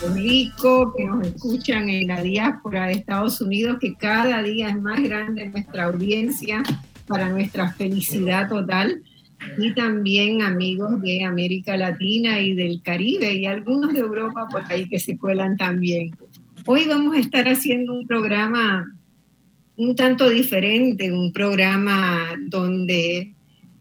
Puerto Rico, que nos escuchan en la diáspora de Estados Unidos, que cada día es más grande nuestra audiencia para nuestra felicidad total. Y también amigos de América Latina y del Caribe y algunos de Europa por ahí que se cuelan también. Hoy vamos a estar haciendo un programa un tanto diferente, un programa donde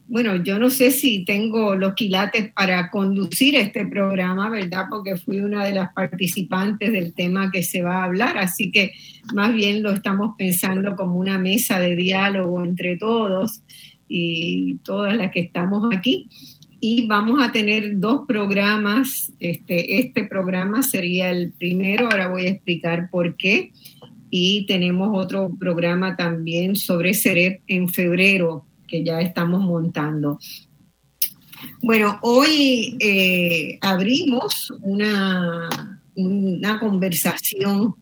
bueno, yo no sé si tengo los quilates para conducir este programa, ¿verdad? Porque fui una de las participantes del tema que se va a hablar, así que más bien lo estamos pensando como una mesa de diálogo entre todos y todas las que estamos aquí. Y vamos a tener dos programas. Este, este programa sería el primero, ahora voy a explicar por qué. Y tenemos otro programa también sobre CEREP en febrero, que ya estamos montando. Bueno, hoy eh, abrimos una, una conversación,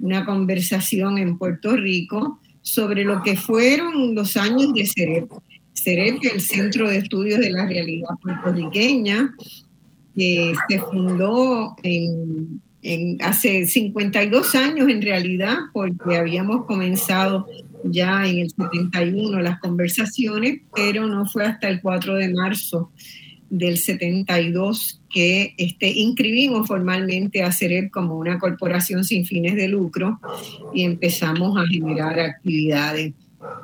una conversación en Puerto Rico sobre lo que fueron los años de CEREP. CEREP, el Centro de Estudios de la Realidad Puertorriqueña, que se fundó en, hace 52 años en realidad, porque habíamos comenzado ya en el 71 las conversaciones, pero no fue hasta el 4 de marzo del 72 que este, inscribimos formalmente a CEREP como una corporación sin fines de lucro y empezamos a generar actividades.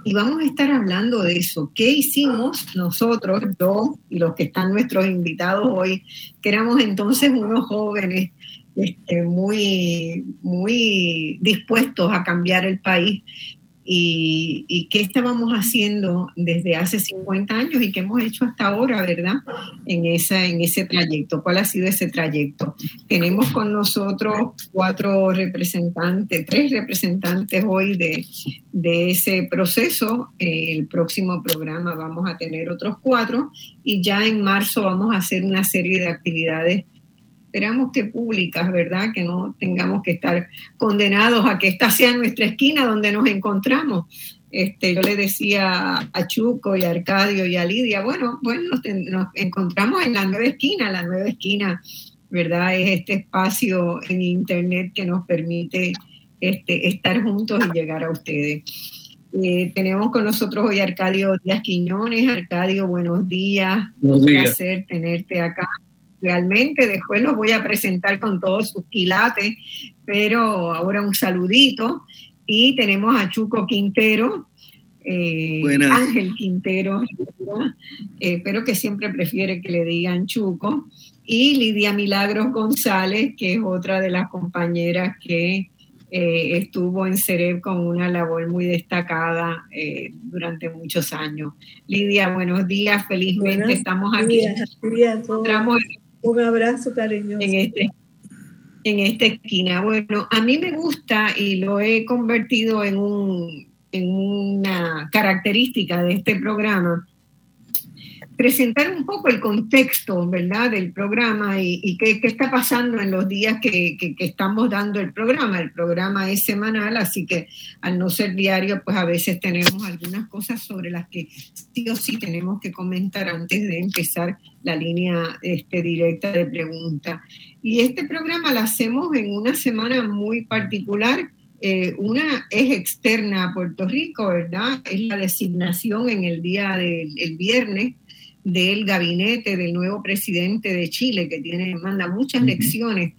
Y vamos a estar hablando de eso. ¿Qué hicimos nosotros, yo y los que están nuestros invitados hoy, que éramos entonces unos jóvenes este, muy, muy dispuestos a cambiar el país y, qué estábamos haciendo desde hace 50 años y qué hemos hecho hasta ahora, ¿verdad? En, esa, en ese trayecto. ¿Cuál ha sido ese trayecto? Tenemos con nosotros cuatro representantes, tres representantes hoy de, de ese proceso. el próximo programa vamos a tener otros cuatro y ya en marzo vamos a hacer una serie de actividades esperamos que públicas, ¿verdad? Que no tengamos que estar condenados a que esta sea nuestra esquina donde nos encontramos. Este, yo le decía a Chuco y a Arcadio y a Lidia, bueno, bueno, nos, encontramos en la nueva esquina, la nueva esquina, ¿verdad? Es este espacio en Internet que nos permite este, estar juntos y llegar a ustedes. Eh, tenemos con nosotros hoy a Arcadio Díaz Quiñones. Arcadio, buenos días. Un placer tenerte acá realmente. Después los voy a presentar con todos sus quilates, pero ahora un saludito. Y tenemos a Chuco Quintero, eh, Ángel Quintero, eh, pero que siempre prefiere que le digan Chuco. Y Lidia Milagros González, que es otra de las compañeras que eh, estuvo en CEREB con una labor muy destacada durante muchos años. Lidia, buenos días, felizmente estamos aquí. Un abrazo cariñoso. En, este, en esta esquina. Bueno, a mí me gusta y lo he convertido en, un, en una característica de este programa presentar un poco el contexto, ¿verdad?, del programa y, qué, está pasando en los días que, estamos dando el programa. El programa es semanal, así que al no ser diario, pues a veces tenemos algunas cosas sobre las que sí o sí tenemos que comentar antes de empezar la línea este, directa de pregunta. Y este programa lo hacemos en una semana muy particular. Eh, una es externa a Puerto Rico, ¿verdad? Es la designación en el día del viernes del gabinete del nuevo presidente de Chile, que tiene, manda muchas lecciones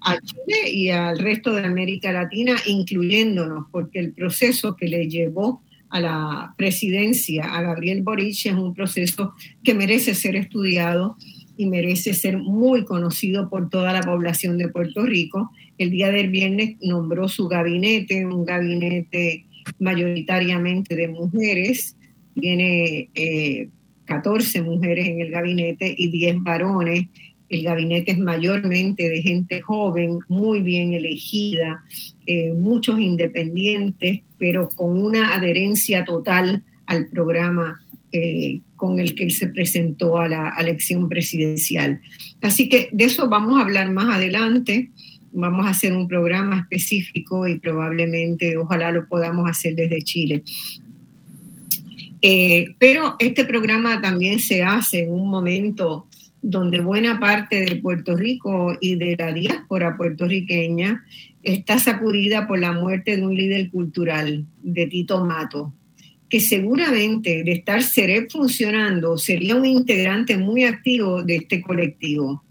a Chile y al resto de América Latina, incluyéndonos, porque el proceso que le llevó a la presidencia a Gabriel Boric es un proceso que merece ser estudiado y merece ser muy conocido por toda la población de Puerto Rico. El día del viernes nombró su gabinete, un gabinete mayoritariamente de mujeres, tiene 14 eh, mujeres en el gabinete y 10 varones. El gabinete es mayormente de gente joven, muy bien elegida, eh, muchos independientes, pero con una adherencia total al programa eh, con el que él se presentó a la elección presidencial. Así que de eso vamos a hablar más adelante. Vamos a hacer un programa específico y probablemente, ojalá lo podamos hacer desde Chile. Eh, pero este programa también se hace en un momento donde buena parte de Puerto Rico y de la diáspora puertorriqueña está sacudida por la muerte de un líder cultural, de Tito Mato, que seguramente de estar Cerep funcionando sería un integrante muy activo de este colectivo,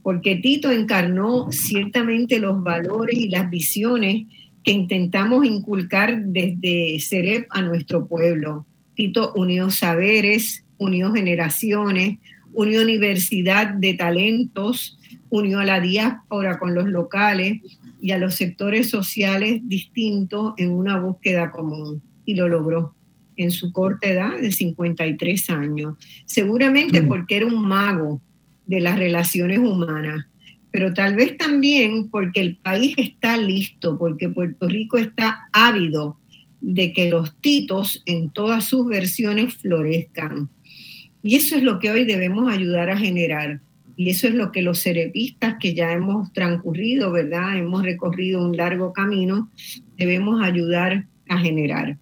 porque Tito encarnó ciertamente los valores y las visiones que intentamos inculcar desde Cerep a nuestro pueblo. Tito unió saberes, unió generaciones, unió universidad de talentos, unió a la diáspora con los locales y a los sectores sociales distintos en una búsqueda común y lo logró en su corta edad de 53 años, seguramente mm. porque era un mago de las relaciones humanas, pero tal vez también porque el país está listo, porque Puerto Rico está ávido de que los titos en todas sus versiones florezcan. Y eso es lo que hoy debemos ayudar a generar. Y eso es lo que los cerepistas que ya hemos transcurrido, ¿verdad? Hemos recorrido un largo camino, debemos ayudar a generar.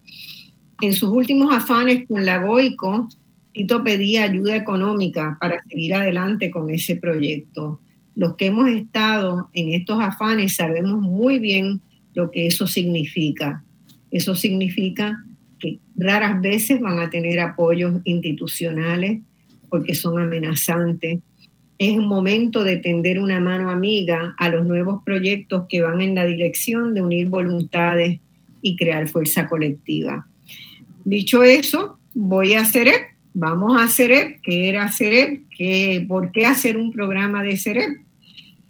En sus últimos afanes con la Goico, Tito pedía ayuda económica para seguir adelante con ese proyecto. Los que hemos estado en estos afanes sabemos muy bien lo que eso significa. Eso significa que raras veces van a tener apoyos institucionales porque son amenazantes. Es momento de tender una mano amiga a los nuevos proyectos que van en la dirección de unir voluntades y crear fuerza colectiva. Dicho eso, voy a CEREP, vamos a CEREP, ¿qué era CEREP? ¿Qué, ¿Por qué hacer un programa de CEREP?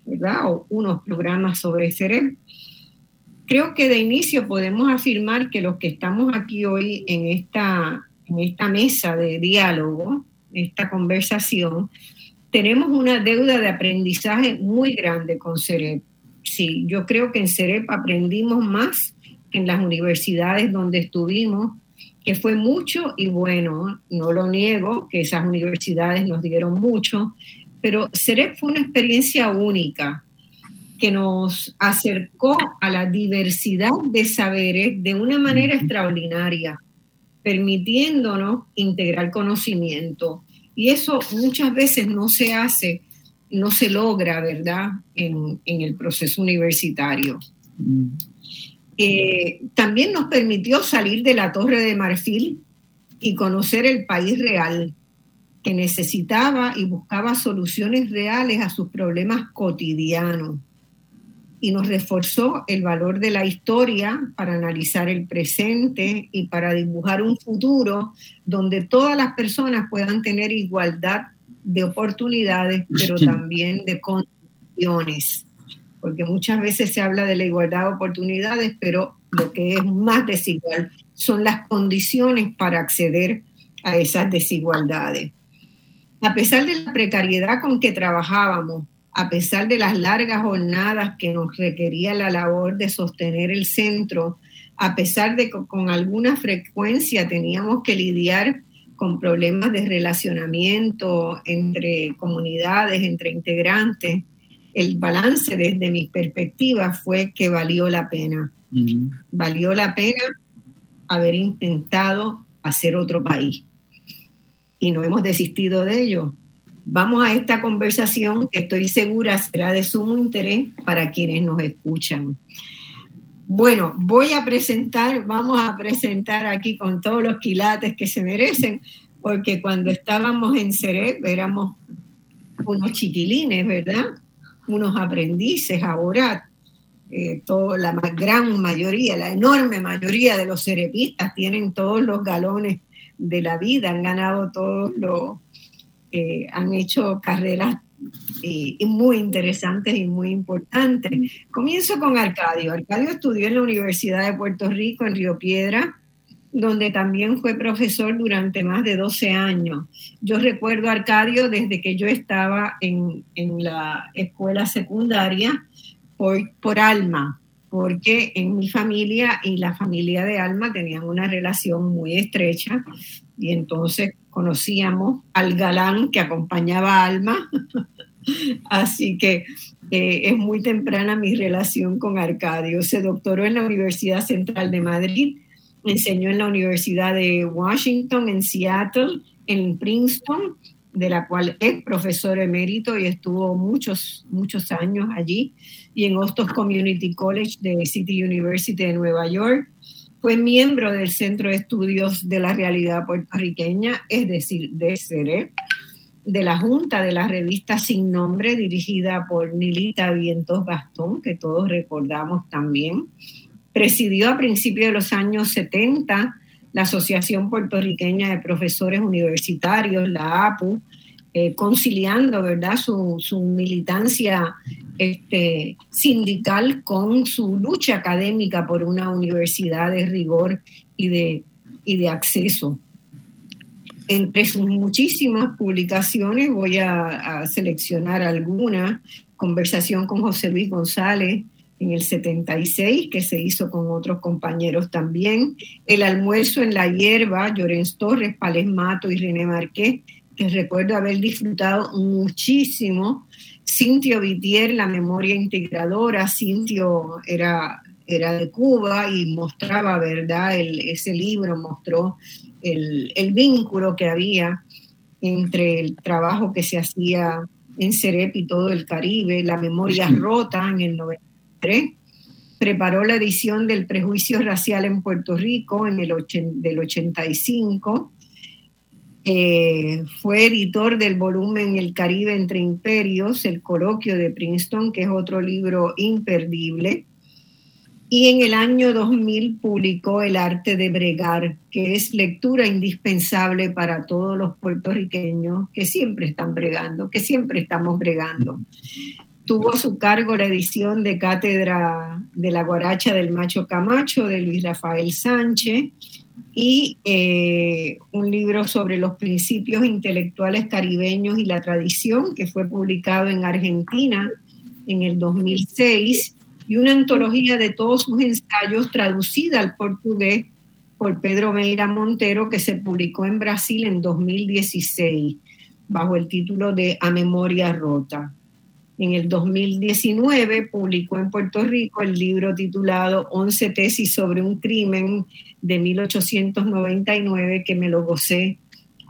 ¿Verdad? O unos programas sobre CEREP. Creo que de inicio podemos afirmar que los que estamos aquí hoy en esta, mesa de diálogo, esta conversación, tenemos una deuda de aprendizaje muy grande con CEREP. Sí, yo creo que en CEREP aprendimos más que en las universidades donde estuvimos, que fue mucho y bueno, no lo niego, que esas universidades nos dieron mucho, pero CEREP fue una experiencia única que nos acercó a la diversidad de saberes de una manera extraordinaria, permitiéndonos integrar conocimiento. Y eso muchas veces no se hace, no se logra, ¿verdad?, en, en el proceso universitario. Eh, también nos permitió salir de la Torre de Marfil y conocer el país real, que necesitaba y buscaba soluciones reales a sus problemas cotidianos. Y nos reforzó el valor de la historia para analizar el presente y para dibujar un futuro donde todas las personas puedan tener igualdad de oportunidades, pero también de condiciones porque muchas veces se habla de la igualdad de oportunidades, pero lo que es más desigual son las condiciones para acceder a esas desigualdades. A pesar de la precariedad con que trabajábamos, a pesar de las largas jornadas que nos requería la labor de sostener el centro, a pesar de que con alguna frecuencia teníamos que lidiar con problemas de relacionamiento entre comunidades, entre integrantes, el balance desde mi perspectiva fue que valió la pena. Valió la pena haber intentado hacer otro país. Y no hemos desistido de ello. Vamos a esta conversación que estoy segura será de sumo interés para quienes nos escuchan. Bueno, voy a presentar, vamos a presentar aquí con todos los quilates que se merecen, porque cuando estábamos en Cerep éramos unos chiquilines, ¿verdad? unos aprendices ahora, eh, la gran mayoría, la enorme mayoría de los cerepistas tienen todos los galones de la vida, han ganado todos los, han hecho carreras y, muy interesantes y muy importantes. Comienzo con Arcadio. Arcadio estudió en la Universidad de Puerto Rico, en Río Piedra, donde también fue profesor durante más de 12 años. Yo recuerdo a Arcadio desde que yo estaba en, en la escuela secundaria por, por Alma, porque en mi familia y la familia de Alma tenían una relación muy estrecha y entonces conocíamos al galán que acompañaba a Alma. Así que eh, es muy temprana mi relación con Arcadio. Se doctoró en la Universidad Central de Madrid, enseñó en la Universidad de Washington, en Seattle, en Princeton, de la cual es profesor emérito y estuvo muchos, muchos años allí y en Hostos Community College de City University de Nueva York. Fue miembro del Centro de Estudios de la Realidad Puertorriqueña, es decir, de CERE, de la Junta de la revista Sin Nombre, dirigida por Nilita Vientos Gastón, que todos recordamos también. Presidió a principios de los años 70 la Asociación Puertorriqueña de Profesores Universitarios, la APU, eh, conciliando ¿verdad? Su, su militancia este, sindical con su lucha académica por una universidad de rigor y de, y de acceso. Entre sus muchísimas publicaciones voy a, a seleccionar algunas. Conversación con José Luis González, en el 76, que se hizo con otros compañeros también. El almuerzo en la hierba, Llorens Torres, Pales Mato y René Marqués, que recuerdo haber disfrutado muchísimo. Cintio Vitier, la memoria integradora, Cintio era, era de Cuba y mostraba, ¿verdad? ese libro mostró el, el, vínculo que había entre el trabajo que se hacía en Cerep y todo el Caribe, la memoria rota en el 93. Preparó la edición del prejuicio racial en Puerto Rico en el del 85 eh, fue editor del volumen El Caribe entre Imperios, el coloquio de Princeton, que es otro libro imperdible. Y en el año 2000 publicó El arte de bregar, que es lectura indispensable para todos los puertorriqueños que siempre están bregando, que siempre estamos bregando. Tuvo a su cargo la edición de Cátedra de la Guaracha del Macho Camacho de Luis Rafael Sánchez y eh, un libro sobre los principios intelectuales caribeños y la tradición, que fue publicado en Argentina en el 2006, y una antología de todos sus ensayos traducida al portugués por Pedro Meira Montero, que se publicó en Brasil en 2016, bajo el título de A Memoria Rota. En el 2019 publicó en Puerto Rico el libro titulado Once tesis sobre un crimen de 1899 que me lo gocé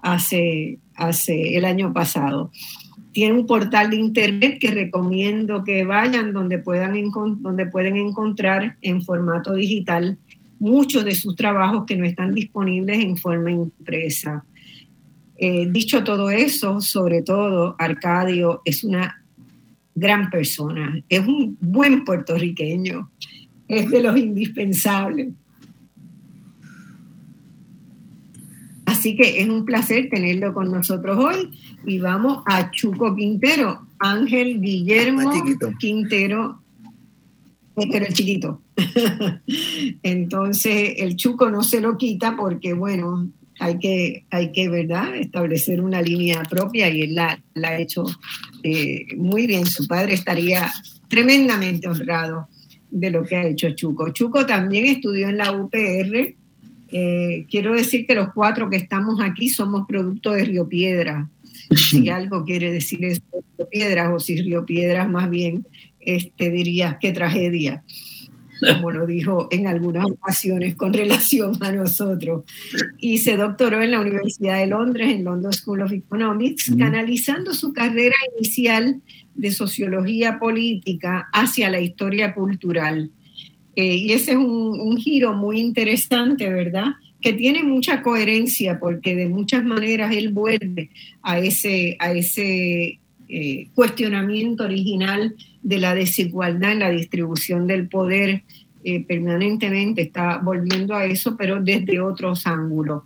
hace, hace el año pasado. Tiene un portal de internet que recomiendo que vayan donde, puedan donde pueden encontrar en formato digital muchos de sus trabajos que no están disponibles en forma impresa. Eh, dicho todo eso, sobre todo, Arcadio es una gran persona, es un buen puertorriqueño, es de los indispensables. Así que es un placer tenerlo con nosotros hoy y vamos a Chuco Quintero, Ángel Guillermo Quintero, pero el chiquito. Entonces el Chuco no se lo quita porque, bueno, hay que, hay que ¿verdad? establecer una línea propia y él la, ha hecho eh, muy bien. Su padre estaría tremendamente honrado de lo que ha hecho Chuco. Chuco también estudió en la UPR. Eh, quiero decir que los cuatro que estamos aquí somos producto de Río Piedra. Si algo quiere decir eso, Río Piedras, o si Río Piedras más bien, este, diría qué tragedia como lo dijo en algunas ocasiones con relación a nosotros. Y se doctoró en la Universidad de Londres, en London School of Economics, canalizando su carrera inicial de sociología política hacia la historia cultural. Eh, y ese es un, giro muy interesante, ¿verdad? Que tiene mucha coherencia porque de muchas maneras él vuelve a ese, a ese eh, cuestionamiento original de la desigualdad en la distribución del poder eh, permanentemente está volviendo a eso, pero desde otros ángulos.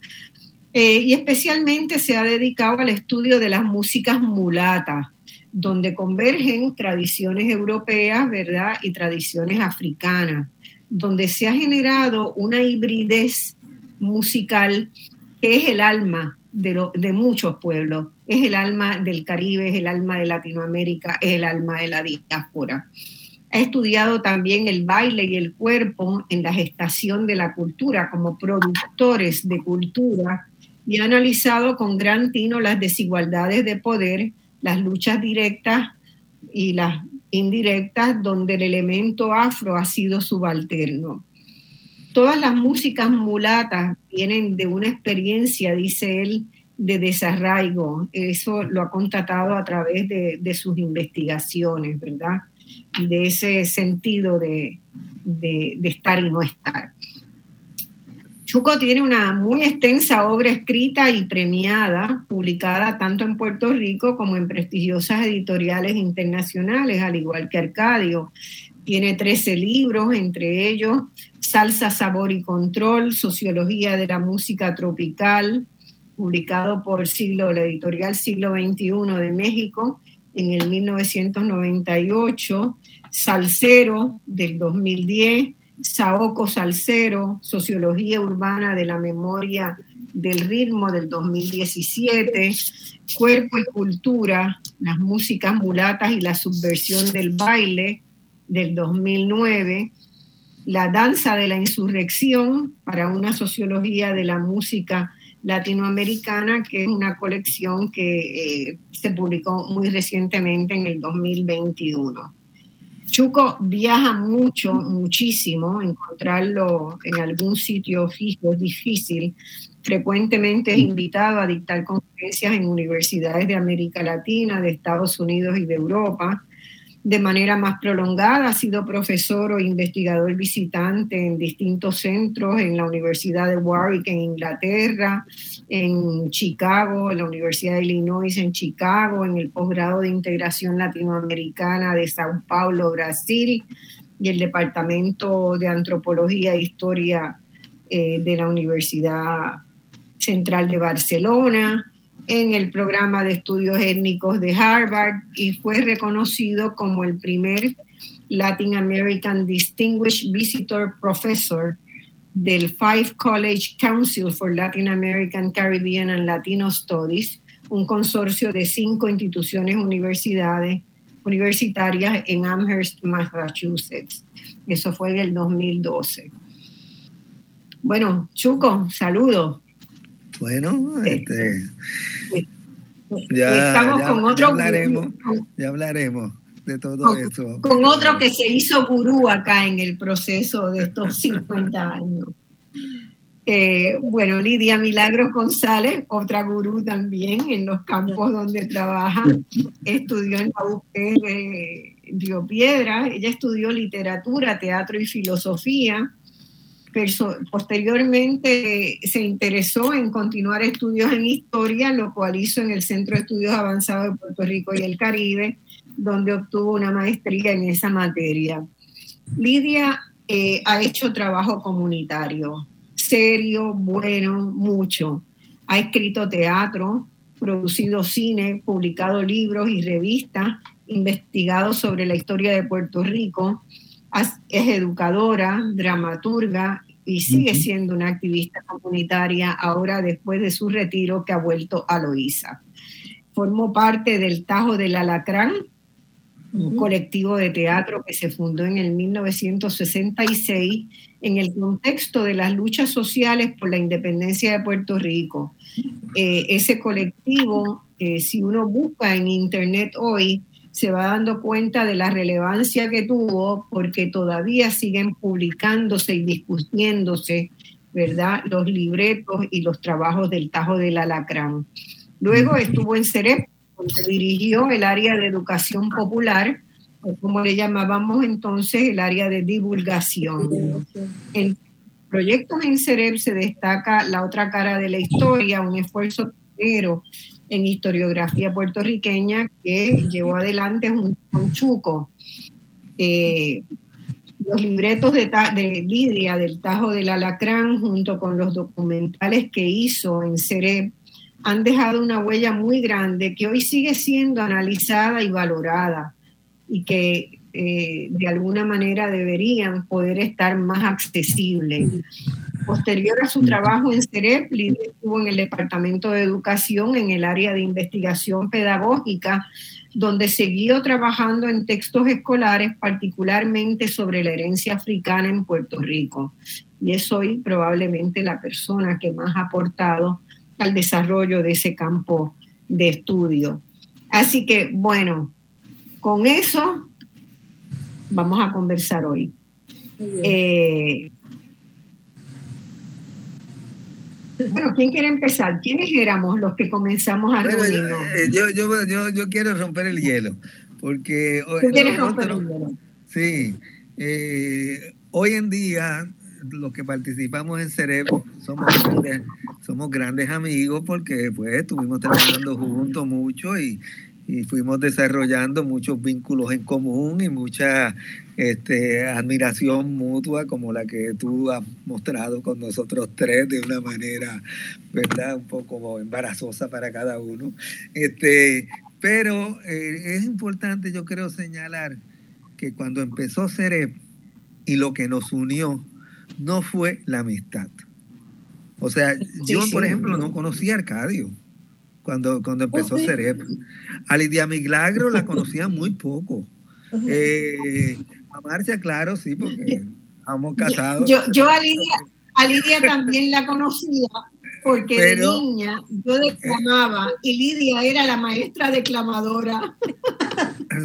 Y especialmente se ha dedicado al estudio de las músicas mulatas, donde convergen tradiciones europeas, ¿verdad? Y tradiciones africanas, donde se ha generado una hibridez musical que es el alma de, de, muchos pueblos, es el alma del Caribe, es el alma de Latinoamérica, es el alma de la diáspora. Ha estudiado también el baile y el cuerpo en la gestación de la cultura como productores de cultura y ha analizado con gran tino las desigualdades de poder, las luchas directas y las indirectas donde el elemento afro ha sido subalterno. Todas las músicas mulatas vienen de una experiencia, dice él, de desarraigo. Eso lo ha constatado a través de, sus investigaciones, ¿verdad? de ese sentido de, de, estar y no estar. Chuco tiene una muy extensa obra escrita y premiada, publicada tanto en Puerto Rico como en prestigiosas editoriales internacionales, al igual que Arcadio. Tiene 13 libros, entre ellos Salsa, Sabor y Control, Sociología de la Música Tropical, publicado por siglo, la editorial Siglo XXI de México, en el 1998, Salcero del 2010, Saoco Salcero, Sociología Urbana de la Memoria del Ritmo del 2017, Cuerpo y Cultura, las músicas mulatas y la subversión del baile del 2009, La danza de la insurrección para una sociología de la música latinoamericana, que es una colección que eh, se publicó muy recientemente en el 2021. Chuco viaja mucho, muchísimo, encontrarlo en algún sitio fijo es difícil. Frecuentemente es invitado a dictar conferencias en universidades de América Latina, de Estados Unidos y de Europa de manera más prolongada. Ha sido profesor o investigador visitante en distintos centros, en la Universidad de Warwick en Inglaterra, en Chicago, en la Universidad de Illinois en Chicago, en el posgrado de integración latinoamericana de Sao Paulo, Brasil, y el Departamento de Antropología e Historia eh, de la Universidad Central de Barcelona en el programa de estudios étnicos de Harvard y fue reconocido como el primer Latin American Distinguished Visitor Professor del Five College Council for Latin American, Caribbean and Latino Studies, un consorcio de cinco instituciones universidades, universitarias en Amherst, Massachusetts. Eso fue en el 2012. Bueno, Chuco, saludos. Bueno, este, ya, Estamos con otro. hablaremos, ya hablaremos de todo eso. Con otro que se hizo gurú acá en el proceso de estos 50 años. Eh, bueno, Lidia Milagros González, otra gurú también en los campos donde trabaja, estudió en la UP de Río Piedra, ella estudió literatura, teatro y filosofía, posteriormente se interesó en continuar estudios en historia, lo cual hizo en el Centro de Estudios Avanzados de Puerto Rico y el Caribe, donde obtuvo una maestría en esa materia. Lidia eh, ha hecho trabajo comunitario, serio, bueno, mucho. Ha escrito teatro, producido cine, publicado libros y revistas, investigado sobre la historia de Puerto Rico, es educadora, dramaturga y sigue siendo una activista comunitaria ahora después de su retiro que ha vuelto a Loíza. Formó parte del Tajo del Alacrán, un colectivo de teatro que se fundó en el 1966 en el contexto de las luchas sociales por la independencia de Puerto Rico. Eh, ese colectivo, eh, si uno busca en internet hoy, se va dando cuenta de la relevancia que tuvo porque todavía siguen publicándose y discutiéndose, ¿verdad? Los libretos y los trabajos del Tajo del Alacrán. Luego estuvo en CEREP, donde dirigió el área de educación popular, o como le llamábamos entonces, el área de divulgación. En proyectos en CEREP se destaca la otra cara de la historia, un esfuerzo entero en historiografía puertorriqueña que llevó adelante un, Chuco. Eh, los libretos de, de, Lidia del Tajo del Alacrán, junto con los documentales que hizo en Cerep, han dejado una huella muy grande que hoy sigue siendo analizada y valorada y que eh, de alguna manera deberían poder estar más accesibles. Posterior a su trabajo en CEREP, Lidia estuvo en el Departamento de Educación en el área de investigación pedagógica, donde siguió trabajando en textos escolares, particularmente sobre la herencia africana en Puerto Rico. Y es hoy probablemente la persona que más ha aportado al desarrollo de ese campo de estudio. Así que, bueno, con eso vamos a conversar hoy. Eh, bueno, ¿quién quiere empezar? ¿Quiénes éramos los que comenzamos a reunirnos? Eh, yo, yo, yo, yo, quiero romper el hielo, porque... ¿Tú quieres romper el hielo? Sí. Eh, hoy en día los que participamos en Cerebro somos grandes, somos grandes amigos porque pues estuvimos trabajando juntos mucho y, fuimos desarrollando muchos vínculos en común y mucha este, admiración mutua como la que tú has mostrado con nosotros tres de una manera, ¿verdad? Un poco embarazosa para cada uno. Este, pero eh, es importante, yo creo, señalar que cuando empezó Cerep y lo que nos unió no fue la amistad. O sea, yo, por ejemplo, no conocía a Arcadio cuando, cuando empezó Cerep. A Lidia Milagro la conocía muy poco. Eh, a Marcia, claro, sí, porque estamos casados. Yo, yo a, Lidia, a Lidia también la conocía, porque de niña yo declamaba y Lidia era la maestra declamadora.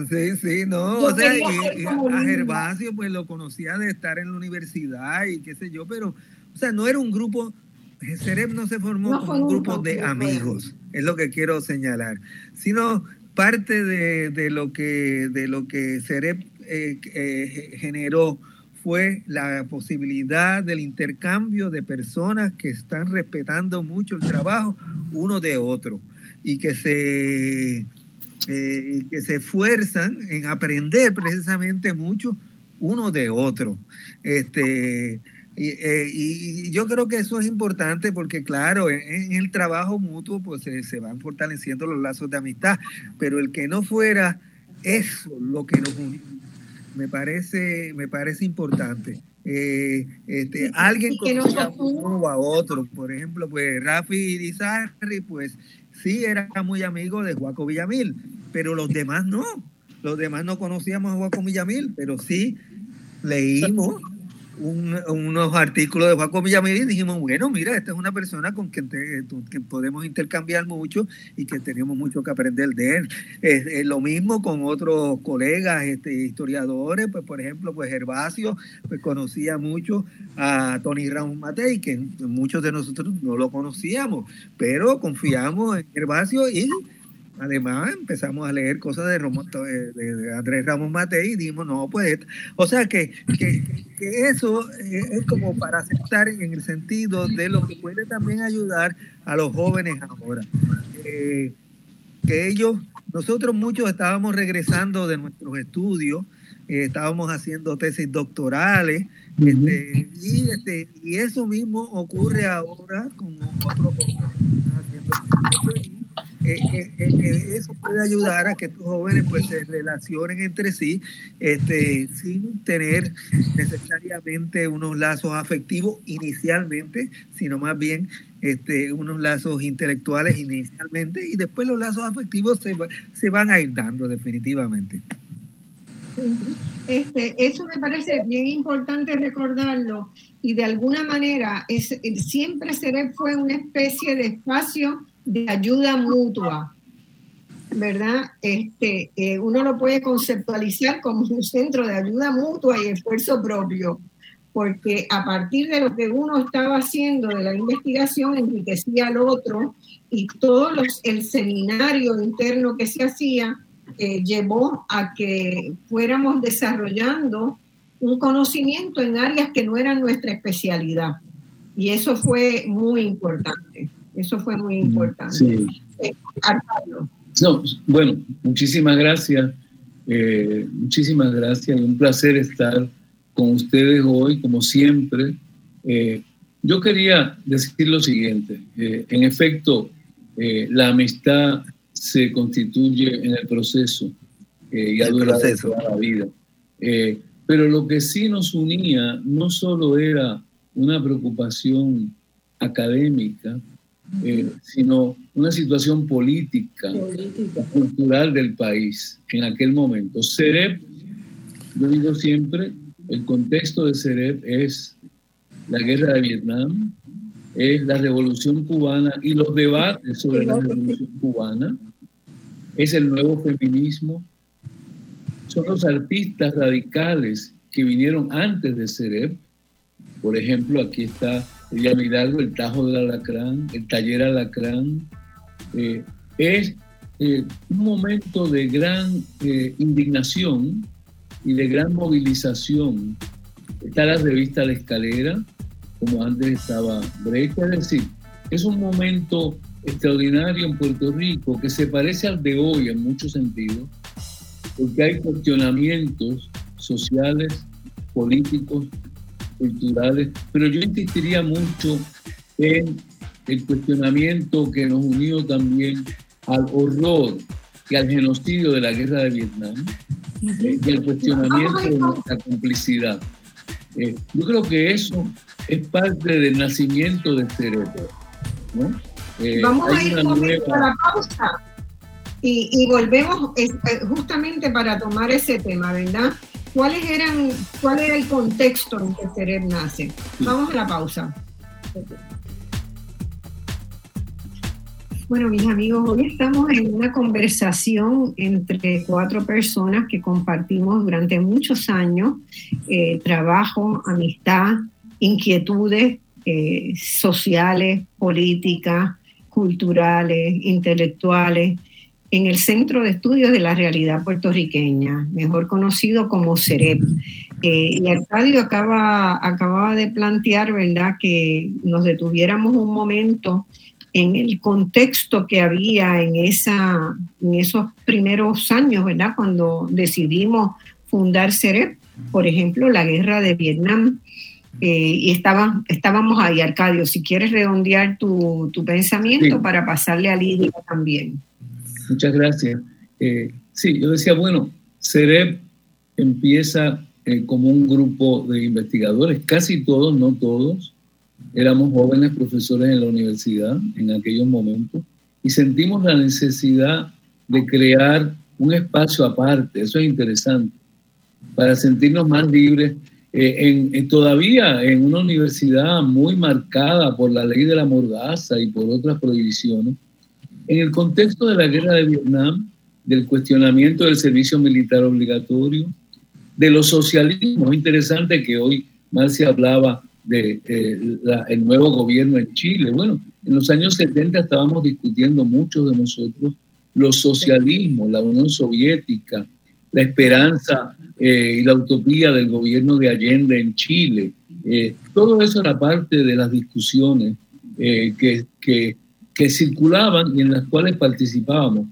Sí, sí, no, o sea, a Gervasio pues lo conocía de estar en la universidad y qué sé yo, pero, o sea, no era un grupo, Cerep no se formó como un grupo de amigos, es lo que quiero señalar, sino parte de, lo que de lo que Cerep eh, eh, generó fue la posibilidad del intercambio de personas que están respetando mucho el trabajo uno de otro y que se, eh, que se esfuerzan en aprender precisamente mucho uno de otro. Este, y, yo creo que eso es importante porque, claro, en, el trabajo mutuo pues se, se, van fortaleciendo los lazos de amistad, pero el que no fuera eso lo que nos me parece, me parece importante. Eh, este, alguien conocía uno a otro, por ejemplo, pues Rafi Irizarri, pues sí era muy amigo de Juaco Villamil, pero los demás no. Los demás no conocíamos a Juaco Villamil, pero sí leímos unos artículos de Juan Villamil y dijimos, bueno, mira, esta es una persona con quien que podemos intercambiar mucho y que tenemos mucho que aprender de él. Es, lo mismo con otros colegas este, historiadores, pues por ejemplo, pues Gervasio pues, conocía mucho a Tony Ramos Matei, que muchos de nosotros no lo conocíamos, pero confiamos en Gervasio y Además, empezamos a leer cosas de, de, Andrés Ramos Matei y dijimos, no, pues, o sea que, que, eso es como para aceptar en el sentido de lo que puede también ayudar a los jóvenes ahora. Eh, que ellos, nosotros muchos estábamos regresando de nuestros estudios, eh, estábamos haciendo tesis doctorales, este, y, este, y eso mismo ocurre ahora con otros jóvenes eh, eh, eh, eso puede ayudar a que estos jóvenes pues se relacionen entre sí este, sin tener necesariamente unos lazos afectivos inicialmente, sino más bien este, unos lazos intelectuales inicialmente y después los lazos afectivos se, se van a ir dando definitivamente. Este, eso me parece bien importante recordarlo y de alguna manera es, siempre Cerep fue una especie de espacio de ayuda mutua, ¿verdad? Este, eh, uno lo puede conceptualizar como un centro de ayuda mutua y esfuerzo propio, porque a partir de lo que uno estaba haciendo de la investigación enriquecía al otro y todo los, el seminario interno que se hacía eh, llevó a que fuéramos desarrollando un conocimiento en áreas que no eran nuestra especialidad. Y eso fue muy importante. Eso fue muy importante. Sí. Eh, no, bueno, muchísimas gracias. Eh, muchísimas gracias. Un placer estar con ustedes hoy, como siempre. Eh, yo quería decir lo siguiente. Eh, en efecto, la amistad se constituye en el proceso y ha durado toda la vida. pero lo que sí nos unía no solo era una preocupación académica, eh, sino una situación política, cultural del país en aquel momento. CEREP, yo digo siempre, el contexto de CEREP es la guerra de Vietnam, es la revolución cubana y los debates sobre la revolución cubana, es el nuevo feminismo, son los artistas radicales que vinieron antes de CEREP, por ejemplo, aquí está Ella Hidalgo, el Tajo del Alacrán, el Taller Alacrán. Eh, es eh, un momento de gran eh, indignación y de gran movilización. Está la revista La Escalera, como antes estaba Brecha, es decir, es un momento extraordinario en Puerto Rico que se parece al de hoy en muchos sentidos, porque hay cuestionamientos sociales, políticos, culturales, pero yo insistiría mucho en el cuestionamiento que nos unió también al horror y al genocidio de la guerra de Vietnam eh, y el cuestionamiento de nuestra complicidad. Eh, yo creo que eso es parte del nacimiento de cerebro. Eh, Vamos a ir a la pausa y, y volvemos justamente para tomar ese tema, ¿verdad? ¿Cuáles eran, ¿Cuál era el contexto en que Cerep nace? Vamos a la pausa. Bueno, mis amigos, hoy estamos en una conversación entre cuatro personas que compartimos durante muchos años eh, trabajo, amistad, inquietudes eh, sociales, políticas, culturales, intelectuales en el Centro de Estudios de la Realidad Puertorriqueña, mejor conocido como CEREP. Eh, y Arcadio acaba, acababa de plantear, ¿verdad?, que nos detuviéramos un momento en el contexto que había en, esa, en esos primeros años, ¿verdad?, cuando decidimos fundar CEREP, por ejemplo, la guerra de Vietnam. Eh, y estaba, estábamos ahí, Arcadio, si quieres redondear tu, tu pensamiento para pasarle a Lidia también. Muchas gracias. Eh, sí, yo decía, bueno, CEREP empieza eh, como un grupo de investigadores, casi todos, no todos, éramos jóvenes profesores en la universidad en aquellos momentos y sentimos la necesidad de crear un espacio aparte, eso es interesante, para sentirnos más libres. Eh, en, todavía en una universidad muy marcada por la ley de la mordaza y por otras prohibiciones, en el contexto de la guerra de Vietnam, del cuestionamiento del servicio militar obligatorio, de los socialismos, es interesante que hoy Marcia hablaba del de, eh, nuevo gobierno en Chile. Bueno, en los años 70 estábamos discutiendo muchos de nosotros los socialismos, la Unión Soviética, la esperanza eh, y la utopía del gobierno de Allende en Chile. Eh, todo eso era parte de las discusiones que, que que circulaban y en las cuales participábamos.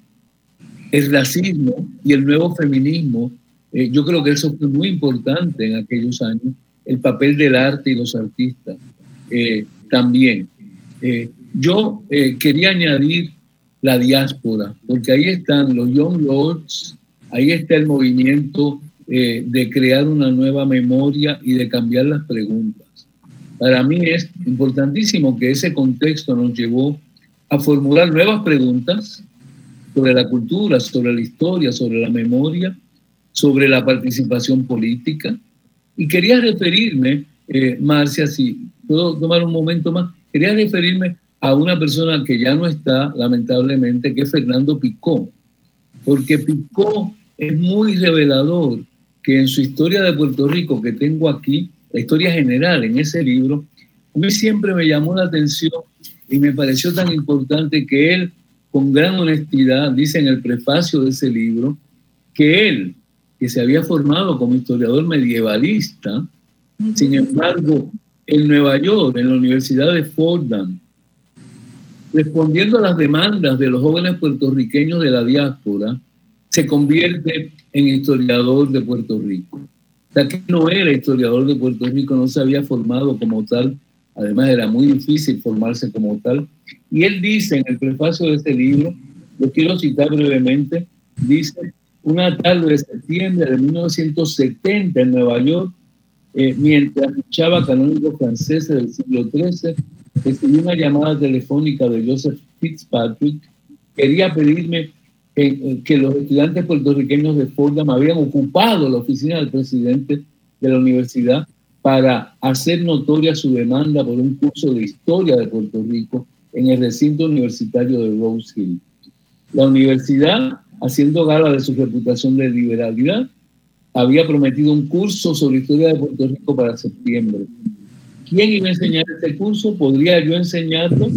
El racismo y el nuevo feminismo, eh, yo creo que eso fue muy importante en aquellos años, el papel del arte y los artistas eh, también. Eh, yo quería añadir la diáspora, porque ahí están los Young Lords, ahí está el movimiento de crear una nueva memoria y de cambiar las preguntas. Para mí es importantísimo que ese contexto nos llevó a formular nuevas preguntas sobre la cultura, sobre la historia, sobre la memoria, sobre la participación política. Y quería referirme, eh, Marcia, si puedo tomar un momento más, quería referirme a una persona que ya no está, lamentablemente, que es Fernando Picó, porque Picó es muy revelador que en su historia de Puerto Rico que tengo aquí, la historia general en ese libro, siempre me llamó la atención y me pareció tan importante que él, con gran honestidad, dice en el prefacio de ese libro, que él, que se había formado como historiador medievalista, sin embargo, en Nueva York, en la Universidad de Fordham, respondiendo a las demandas de los jóvenes puertorriqueños de la diáspora, se convierte en historiador de Puerto Rico. O sea, que no era historiador de Puerto Rico, no se había formado como tal. Además, era muy difícil formarse como tal. Y él dice en el prefacio de este libro, lo quiero citar brevemente, dice, una tarde de septiembre de 1970 en Nueva York, eh, mientras escuchaba canónicos franceses del siglo XIII, recibí una llamada telefónica de Joseph Fitzpatrick. Quería pedirme que los estudiantes puertorriqueños de Fordham habían ocupado la oficina del presidente de la universidad para hacer notoria su demanda por un curso de historia de Puerto Rico en el recinto universitario de Rose Hill. La universidad, haciendo gala de su reputación de liberalidad, había prometido un curso sobre historia de Puerto Rico para septiembre. ¿Quién iba a enseñar este curso? ¿Podría yo enseñarlo?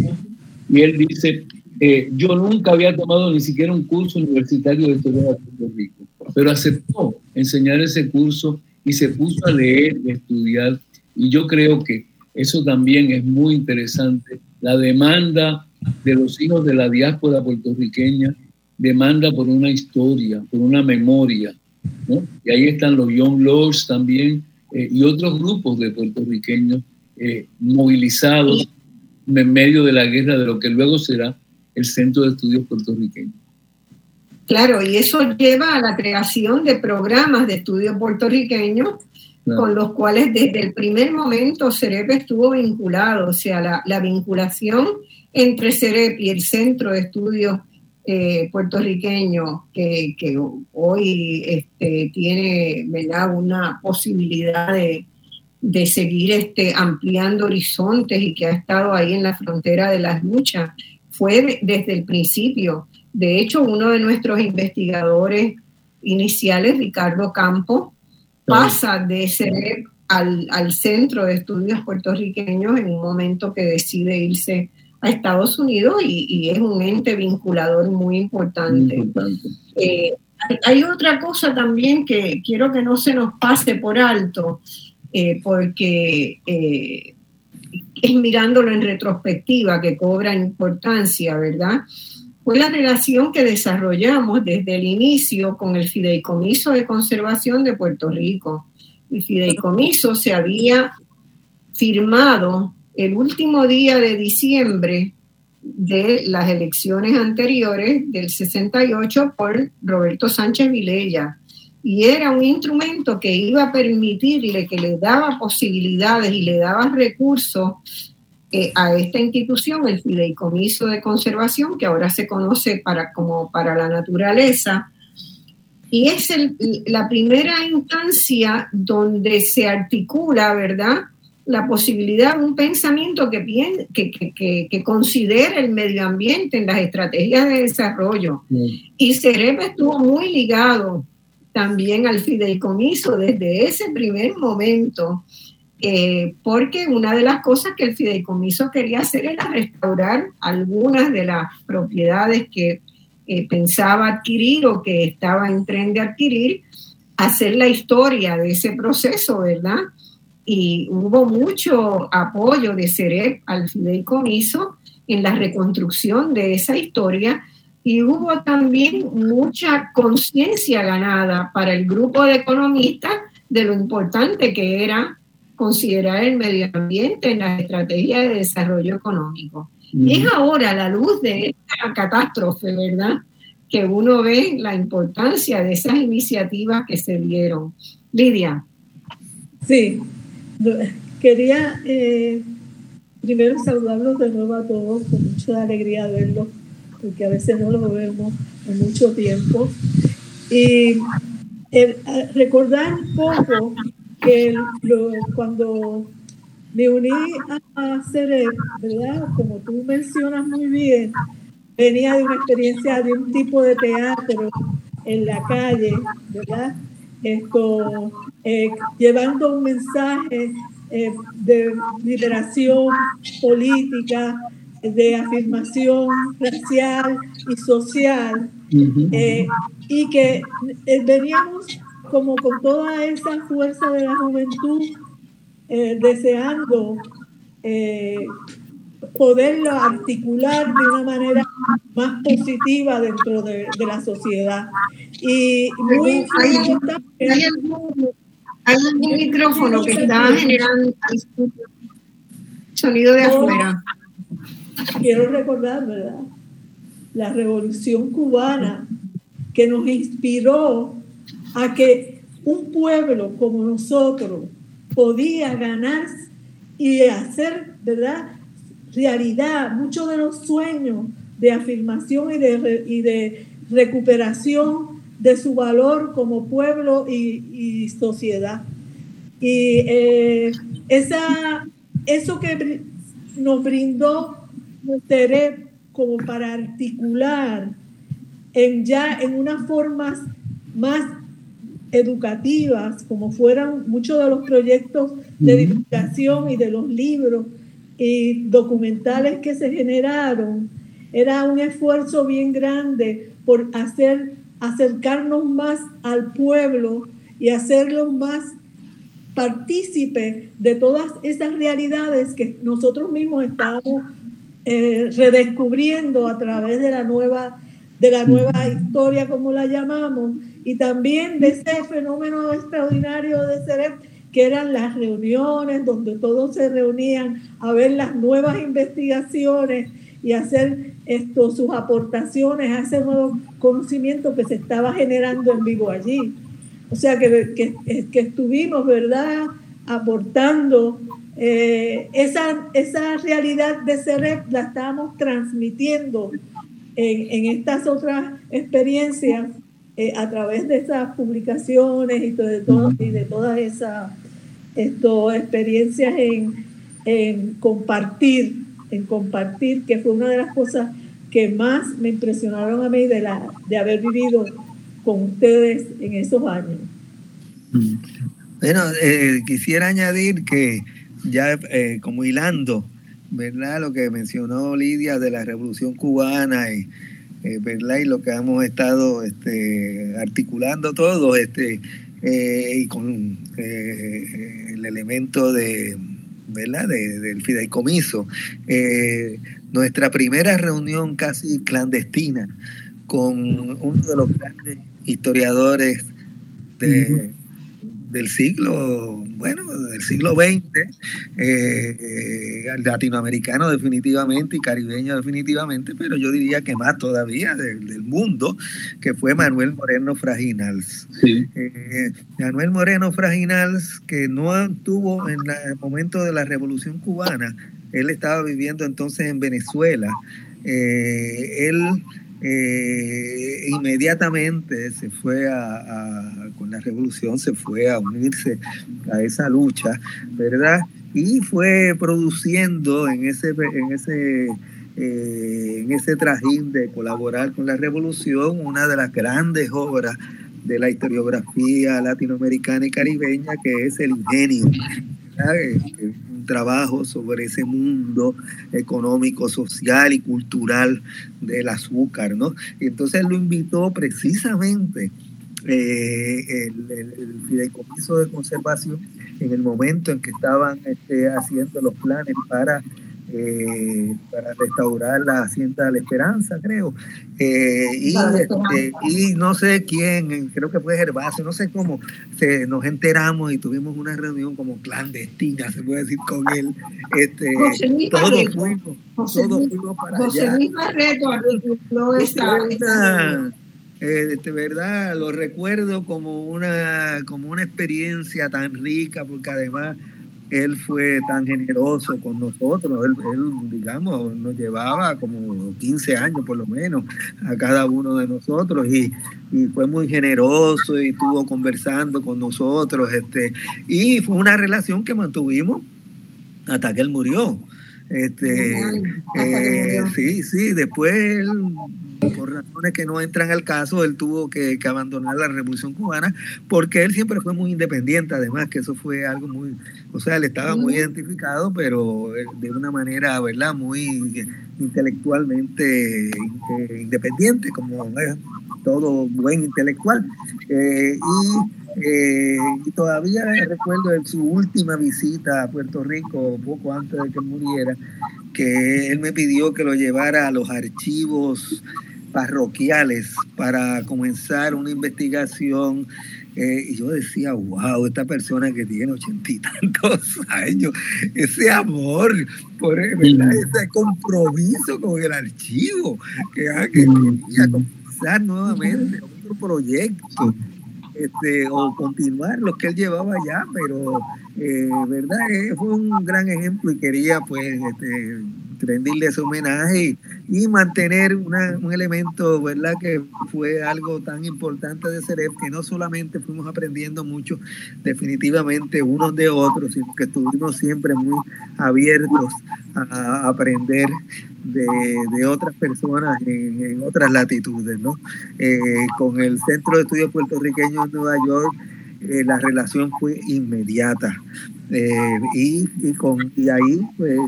Y él dice, eh, yo nunca había tomado ni siquiera un curso universitario de historia de Puerto Rico, pero aceptó enseñar ese curso y se puso a leer y estudiar. Y yo creo que eso también es muy interesante. La demanda de los hijos de la diáspora puertorriqueña demanda por una historia, por una memoria. Y ahí están los Young Lords también eh, y otros grupos de puertorriqueños eh, movilizados en medio de la guerra de lo que luego será el Centro de Estudios Puertorriqueños. Claro, y eso lleva a la creación de programas de estudios puertorriqueños con los cuales desde el primer momento CEREP estuvo vinculado, o sea, la, vinculación entre CEREP y el Centro de Estudios eh, Puertorriqueños, que, hoy este, tiene una posibilidad de, de seguir este, ampliando horizontes y que ha estado ahí en la frontera de las luchas, fue desde el principio. De hecho, uno de nuestros investigadores iniciales, Ricardo Campo, pasa de ser al, al, Centro de Estudios Puertorriqueños en un momento que decide irse a Estados Unidos y, es un ente vinculador muy importante. Eh, hay otra cosa también que quiero que no se nos pase por alto, eh, porque eh, es mirándolo en retrospectiva que cobra importancia, ¿verdad? Fue la relación que desarrollamos desde el inicio con el Fideicomiso de Conservación de Puerto Rico. El Fideicomiso se había firmado el último día de diciembre de las elecciones anteriores del 68 por Roberto Sánchez Vilella y era un instrumento que iba a permitirle, que le daba posibilidades y le daba recursos eh, a esta institución, el Fideicomiso de Conservación, que ahora se conoce para, como para la naturaleza. Y es la primera instancia donde se articula, ¿verdad? La posibilidad de un pensamiento que, que, que, que, considere el medio ambiente en las estrategias de desarrollo. Y CEREP estuvo muy ligado también al fideicomiso desde ese primer momento, eh, porque una de las cosas que el fideicomiso quería hacer era restaurar algunas de las propiedades que eh, pensaba adquirir o que estaba en tren de adquirir, hacer la historia de ese proceso, ¿verdad? Y hubo mucho apoyo de CEREP al fideicomiso en la reconstrucción de esa historia y hubo también mucha conciencia ganada para el grupo de economistas de lo importante que era considerar el medio ambiente en la estrategia de desarrollo económico. Y es ahora, a la luz de esta catástrofe, ¿verdad?, que uno ve la importancia de esas iniciativas que se dieron. Lidia. Sí, quería eh, primero saludarlos de nuevo a todos, con mucha alegría verlos porque a veces no lo vemos en mucho tiempo. Y recordar un poco que cuando me uní a hacer, ¿verdad? Como tú mencionas muy bien, venía de una experiencia de un tipo de teatro en la calle, ¿verdad? Esto, eh, llevando un mensaje eh, de liberación política, de afirmación racial y social, eh, y que eh, veníamos como con toda esa fuerza de la juventud eh, deseando poderlo articular de una manera más positiva dentro de, la sociedad. Y muy importante Hay un micrófono que está generando sonido de afuera. Quiero recordar, ¿verdad? La revolución cubana que nos inspiró a que un pueblo como nosotros podía ganar y hacer, ¿verdad? Realidad muchos de los sueños de afirmación y de, y de recuperación de su valor como pueblo y, sociedad. Y eh, esa, eso que nos brindó Terep como para articular en ya en unas formas más educativas, como fueran muchos de los proyectos de divulgación y de los libros y documentales que se generaron, era un esfuerzo bien grande por hacer, acercarnos más al pueblo y hacerlo más partícipe de todas esas realidades que nosotros mismos estamos eh, redescubriendo a través de la nueva de la nueva historia, como la llamamos, y también de ese fenómeno extraordinario de ser que eran las reuniones donde todos se reunían a ver las nuevas investigaciones y hacer esto, sus aportaciones a ese nuevo conocimiento que se estaba generando en vivo allí. O sea que, que, estuvimos, ¿verdad?, aportando eh, esa, esa realidad de ser la estábamos transmitiendo en, estas otras experiencias eh, a través de esas publicaciones y, de, todo, y de todas esas experiencias en, en compartir, en compartir, que fue una de las cosas que más me impresionaron a mí de, la, de haber vivido con ustedes en esos años. Bueno, eh, quisiera añadir que ya eh, como hilando ¿verdad? Lo que mencionó Lidia de la Revolución Cubana y, eh. Y lo que hemos estado este, articulando todos, este, eh, y con eh, el elemento de, ¿verdad? del fideicomiso. nuestra primera reunión casi clandestina con uno de los grandes historiadores de, del siglo, bueno, del siglo XX, eh, eh, latinoamericano definitivamente y caribeño definitivamente, pero yo diría que más todavía del, mundo, que fue Manuel Moreno Fraginals. Eh, Manuel Moreno Fraginals, que no tuvo en el momento de la Revolución Cubana, él estaba viviendo entonces en Venezuela. él eh, inmediatamente se fue a, con la revolución, se fue a unirse a esa lucha, ¿verdad? Y fue produciendo en ese, en ese, eh, en ese trajín de colaborar con la revolución una de las grandes obras de la historiografía latinoamericana y caribeña, que es el ingenio trabajo sobre ese mundo económico, social y cultural del azúcar, ¿no? Y entonces lo invitó precisamente eh, el, fideicomiso de conservación en el momento en que estaban este, haciendo los planes para eh, para restaurar la Hacienda de la Esperanza, creo. Eh, y, este, y no sé quién, creo que fue Gervasio, no sé cómo, se, nos enteramos y tuvimos una reunión como clandestina, se puede decir, con él. Este, todos fuimos, todos fuimos para allá. Eh, este, verdad, lo recuerdo como una, como una experiencia tan rica, porque además él fue tan generoso con nosotros, él, digamos, nos llevaba como 15 años por lo menos a cada uno de nosotros y, fue muy generoso y estuvo conversando con nosotros, este, y fue una relación que mantuvimos hasta que él murió. Este, eh, sí, sí, después él por razones que no entran al caso, él tuvo que, abandonar la revolución cubana porque él siempre fue muy independiente, además que eso fue algo muy, o sea, él estaba muy identificado, pero eh, de una manera, ¿verdad?, muy intelectualmente eh, independiente, como todo buen intelectual. Eh, y, todavía recuerdo en su última visita a Puerto Rico, poco antes de que muriera, que él me pidió que lo llevara a los archivos parroquiales para comenzar una investigación y yo decía, wow, esta persona que tiene ochenta y tantos años, ese amor, por, ese compromiso con el archivo, que, que quería comenzar nuevamente otro proyecto este, o continuar lo que él llevaba ya, pero eh, verdad eh, fue un gran ejemplo y quería pues este, rendirle ese homenaje y, mantener un elemento, ¿verdad? Que fue algo tan importante de Cerep, que no solamente fuimos aprendiendo mucho definitivamente unos de otros, sino que estuvimos siempre muy abiertos a aprender de, otras personas en, otras latitudes, ¿no? Eh, con el Centro de Estudios Puertorriqueños en Nueva York, eh, la relación fue inmediata. Eh, y, con, y ahí pues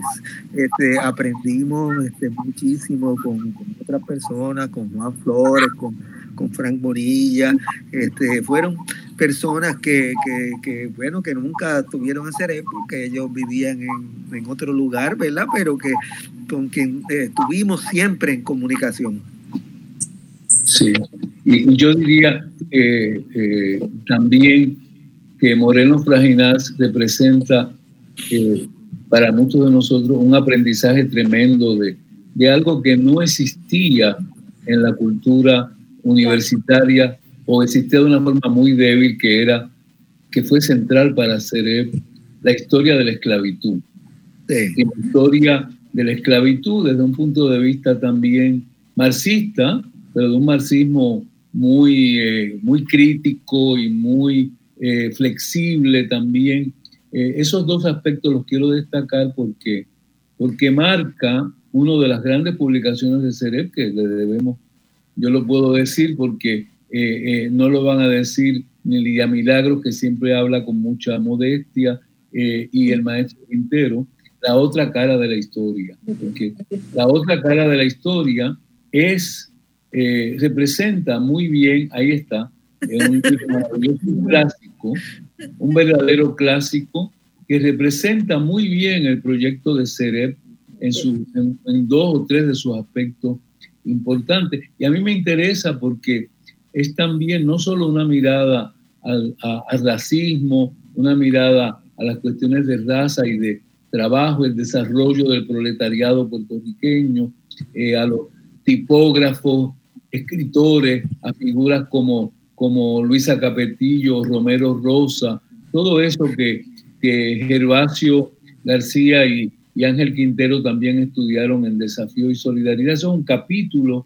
este, aprendimos este, muchísimo con, otras personas, con Juan Flores, con, con Frank Bonilla, este, fueron personas que, bueno, que nunca tuvieron ese porque ellos vivían en, en, otro lugar, ¿verdad? Pero que con quien estuvimos siempre en comunicación. Sí, y yo diría eh, también que Moreno Fraginaz representa eh, para muchos de nosotros un aprendizaje tremendo de, de algo que no existía en la cultura universitaria o existía de una forma muy débil que era que fue central para hacer la historia de la esclavitud. la historia de la esclavitud desde un punto de vista también marxista, pero de un marxismo muy, eh, muy crítico y muy eh, flexible también. Eh, esos dos aspectos los quiero destacar porque, porque marca una de las grandes publicaciones de CEREP que le debemos, yo lo puedo decir porque no lo van a decir ni Lidia Milagros, que siempre habla con mucha modestia, y el maestro Quintero, la otra cara de la historia. Porque la otra cara de la historia es, representa muy bien, ahí está, un clásico, un verdadero clásico que representa muy bien el proyecto de CEREP en, su, en, dos o tres de sus aspectos importantes. Y a mí me interesa porque es también no solo una mirada al, racismo, una mirada a las cuestiones de raza y de trabajo, el desarrollo del proletariado puertorriqueño, eh, a los tipógrafos, escritores, a figuras como como Luisa Capetillo, Romero Rosa, todo eso que, que Gervasio García y, Ángel Quintero también estudiaron en Desafío y Solidaridad. Eso es un capítulo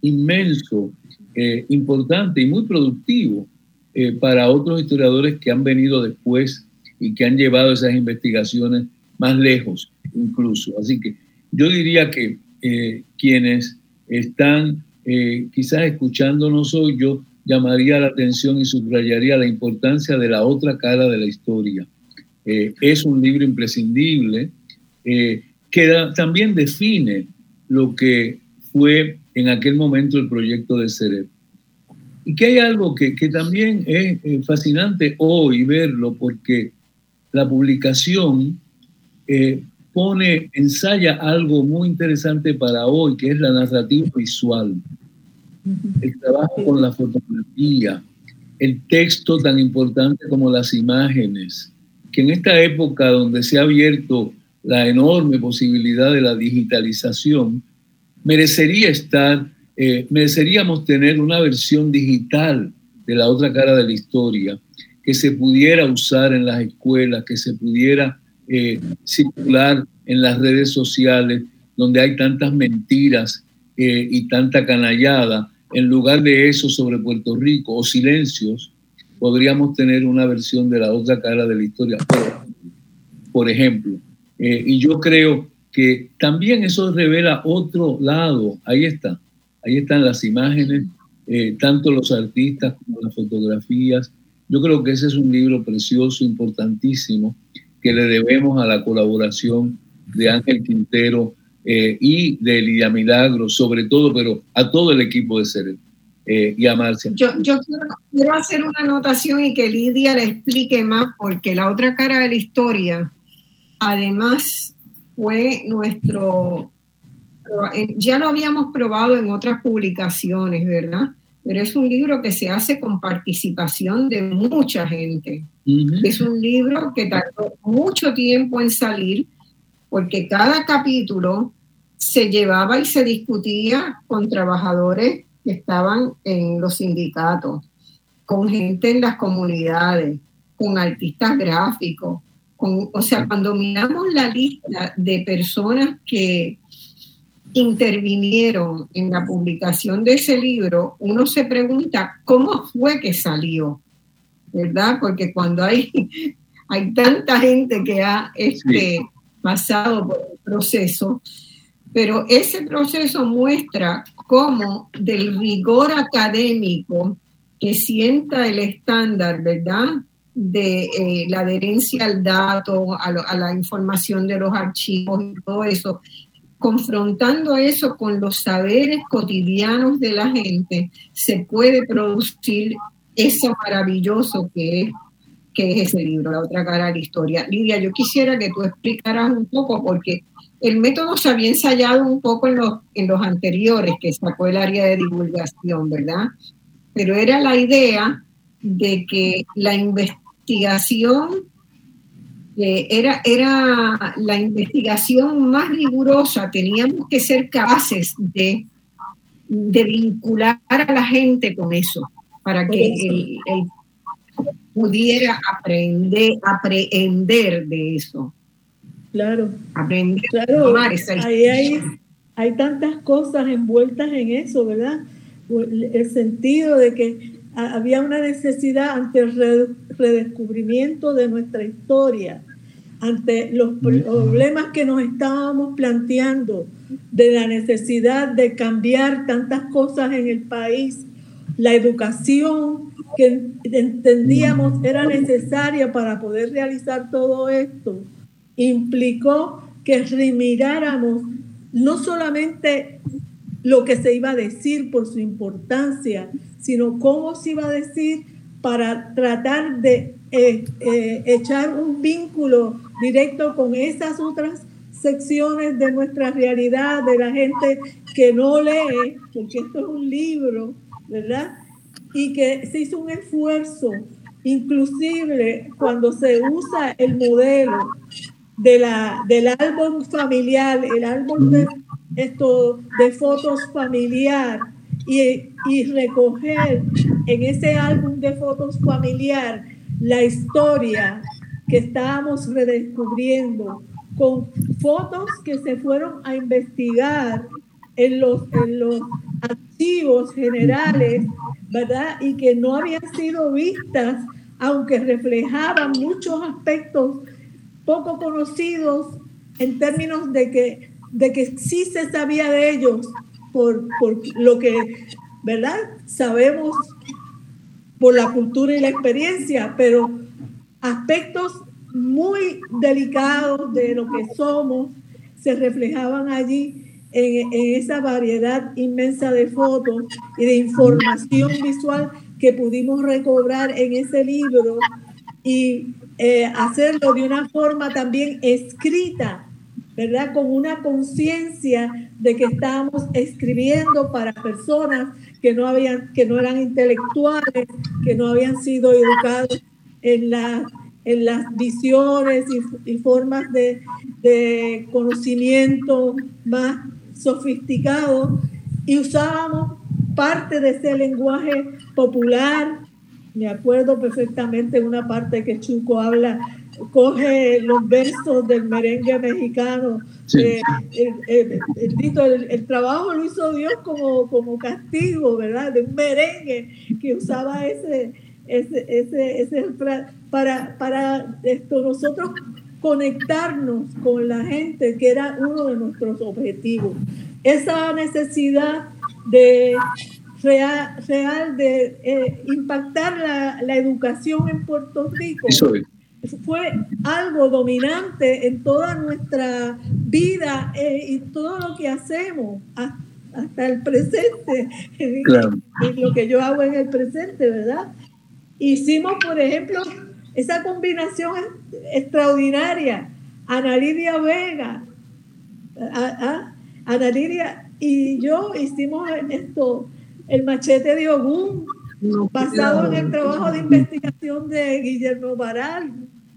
inmenso, eh, importante y muy productivo eh, para otros historiadores que han venido después y que han llevado esas investigaciones más lejos incluso. Así que yo diría que eh, quienes están quizás escuchándonos hoy, yo llamaría la atención y subrayaría la importancia de la otra cara de la historia. Eh, es un libro imprescindible eh, que también define lo que fue en aquel momento el proyecto de CEREP. Y que hay algo que, que también es eh, fascinante hoy verlo porque la publicación pone, ensaya algo muy interesante para hoy, que es la narrativa visual. El trabajo con la fotografía, el texto tan importante como las imágenes, que en esta época donde se ha abierto la enorme posibilidad de la digitalización, merecería estar, eh, mereceríamos tener una versión digital de la otra cara de la historia, que se pudiera usar en las escuelas, que se pudiera eh, circular en las redes sociales, donde hay tantas mentiras eh, y tanta canallada, en lugar de eso sobre Puerto Rico o silencios, podríamos tener una versión de la otra cara de la historia, por, ejemplo. Eh, y yo creo que también eso revela otro lado. Ahí está, ahí están las imágenes, eh, tanto los artistas como las fotografías. Yo creo que ese es un libro precioso, importantísimo, que le debemos a la colaboración de Ángel Quintero eh, y de Lidia Milagro, sobre todo, pero a todo el equipo de Cere eh, y a Marcia. Yo, quiero, hacer una anotación y que Lidia le explique más, porque la otra cara de la historia, además, fue nuestro ya lo habíamos probado en otras publicaciones, ¿verdad? Pero es un libro que se hace con participación de mucha gente. Es un libro que tardó mucho tiempo en salir porque cada capítulo se llevaba y se discutía con trabajadores que estaban en los sindicatos, con gente en las comunidades, con artistas gráficos, o sea, cuando miramos la lista de personas que intervinieron en la publicación de ese libro, uno se pregunta cómo fue que salió, ¿verdad? Porque cuando hay, hay tanta gente que ha este, pasado por el proceso, pero ese proceso muestra cómo del rigor académico que sienta el estándar, ¿verdad? de eh, la adherencia al dato, a, la información de los archivos y todo eso, confrontando eso con los saberes cotidianos de la gente, se puede producir eso maravilloso que es, que es ese libro, La otra cara de la historia. Lidia, yo quisiera que tú explicaras un poco, porque el método se había ensayado un poco en los, en los anteriores que sacó el área de divulgación, ¿verdad? Pero era la idea de que la investigación eh, era, era la investigación más rigurosa, teníamos que ser capaces de, de vincular a la gente con eso, para que él, pudiera aprender, aprender de eso. Claro. Aprender claro, ahí hay, hay tantas cosas envueltas en eso, ¿verdad? El sentido de que había una necesidad ante el redescubrimiento de nuestra historia, ante los problemas que nos estábamos planteando, de la necesidad de cambiar tantas cosas en el país, la educación que entendíamos era necesaria para poder realizar todo esto, implicó que remiráramos no solamente lo que se iba a decir por su importancia, sino cómo se iba a decir para tratar de eh, eh, echar un vínculo directo con esas otras secciones de nuestra realidad, de la gente que no lee, porque esto es un libro, ¿verdad? Y que se hizo un esfuerzo, inclusive cuando se usa el modelo de la, del álbum familiar, el álbum de, esto, de fotos familiar, y, y recoger en ese álbum de fotos familiar la historia que estábamos redescubriendo con fotos que se fueron a investigar en los, en los archivos generales, ¿verdad? Y que no habían sido vistas, aunque reflejaban muchos aspectos poco conocidos en términos de que, de que sí se sabía de ellos, por, lo que, ¿verdad? Sabemos por la cultura y la experiencia, pero aspectos muy delicados de lo que somos se reflejaban allí en, esa variedad inmensa de fotos y de información visual que pudimos recobrar en ese libro y eh, hacerlo de una forma también escrita ¿verdad? Con una conciencia de que estábamos escribiendo para personas que no, habían, que no eran intelectuales, que no habían sido educados en, la, en las visiones y, formas de, de conocimiento más sofisticados y usábamos parte de ese lenguaje popular. Me acuerdo perfectamente una parte que Chuco habla coge los versos del merengue mexicano. Eh, el, trabajo lo hizo Dios como, como castigo, ¿verdad? De un merengue que usaba ese, ese, ese, ese para, para esto, nosotros conectarnos con la gente, que era uno de nuestros objetivos. Esa necesidad de real, real de eh, impactar la, la, educación en Puerto Rico fue algo dominante en toda nuestra vida eh, y todo lo que hacemos hasta el presente, lo que yo hago en el presente, ¿verdad? Hicimos, por ejemplo, esa combinación extraordinaria, Ana Lidia Vega, Ana Lidia y yo hicimos esto, el machete de Ogún, basado en el trabajo de investigación de Guillermo Baral,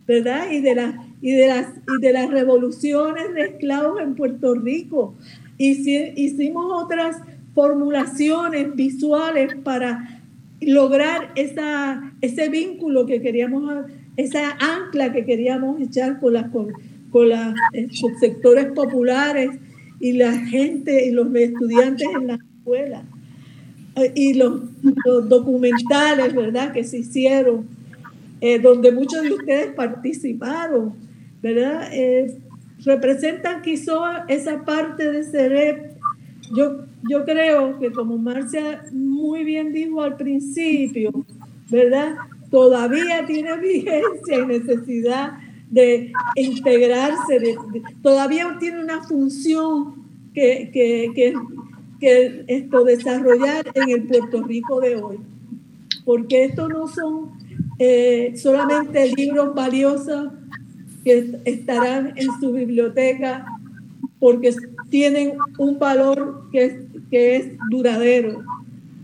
¿verdad? Y de, las y, de las, y de las revoluciones de esclavos en Puerto Rico. hicimos otras formulaciones visuales para lograr ese vínculo que queríamos, esa ancla que queríamos echar con, las, con, los eh, sectores populares y la gente y los estudiantes en la escuela. Eh, y los, documentales, ¿verdad?, que se hicieron, eh, donde muchos de ustedes participaron, ¿verdad? representan quizá esa parte de ser yo, yo creo que como Marcia muy bien dijo al principio, ¿verdad? Todavía tiene vigencia y necesidad de integrarse, todavía tiene una función que, que, que, esto desarrollar en el Puerto Rico de hoy. Porque estos no son eh, solamente libros valiosos que estarán en su biblioteca porque tienen un valor que es, que es duradero.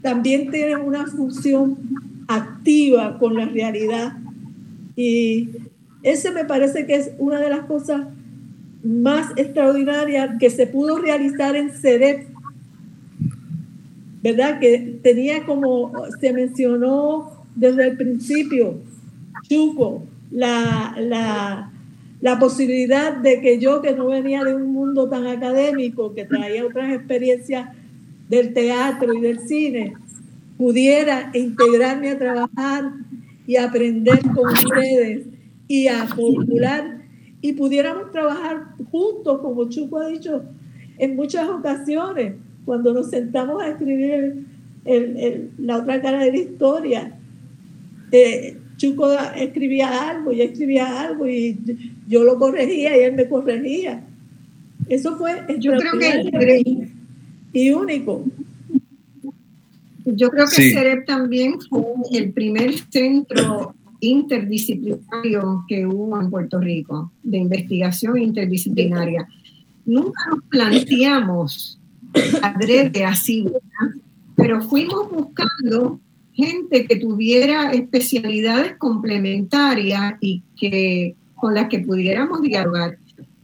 También tienen una función activa con la realidad. Y ese me parece que es una de las cosas más extraordinarias que se pudo realizar en CEDEP, ¿verdad? Que tenía como se mencionó desde el principio, Chuco, la, la, la posibilidad de que yo, que no venía de un mundo tan académico, que traía otras experiencias del teatro y del cine, pudiera integrarme a trabajar y aprender con ustedes y a formular y pudiéramos trabajar juntos, como Chuco ha dicho en muchas ocasiones, cuando nos sentamos a escribir la otra cara de la historia. Eh, Chuco escribía algo, y escribía algo y yo lo corregía y él me corregía. Eso fue yo creo que y único. Yo creo que CEREP también fue el primer centro interdisciplinario que hubo en Puerto Rico, de investigación interdisciplinaria. Nunca nos planteamos adrede así, pero fuimos buscando gente que tuviera especialidades complementarias y que con las que pudiéramos dialogar.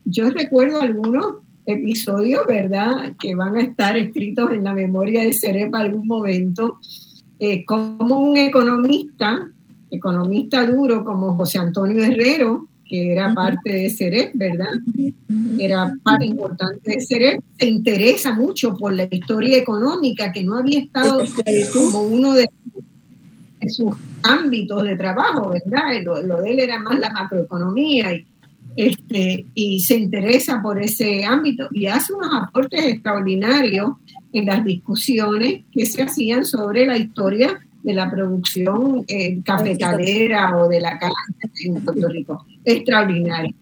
Yo recuerdo algunos episodios, ¿verdad?, que van a estar escritos en la memoria de Cerepa algún momento, eh, como un economista, economista duro como José Antonio Herrero, que era parte de CEREP, ¿verdad? Era parte importante de CEREP, se interesa mucho por la historia económica, que no había estado como uno de sus ámbitos de trabajo, ¿verdad? Lo, de él era más la macroeconomía y, este, y se interesa por ese ámbito y hace unos aportes extraordinarios en las discusiones que se hacían sobre la historia de la producción eh, cafetalera o de la caña en Puerto Rico. Extraordinario.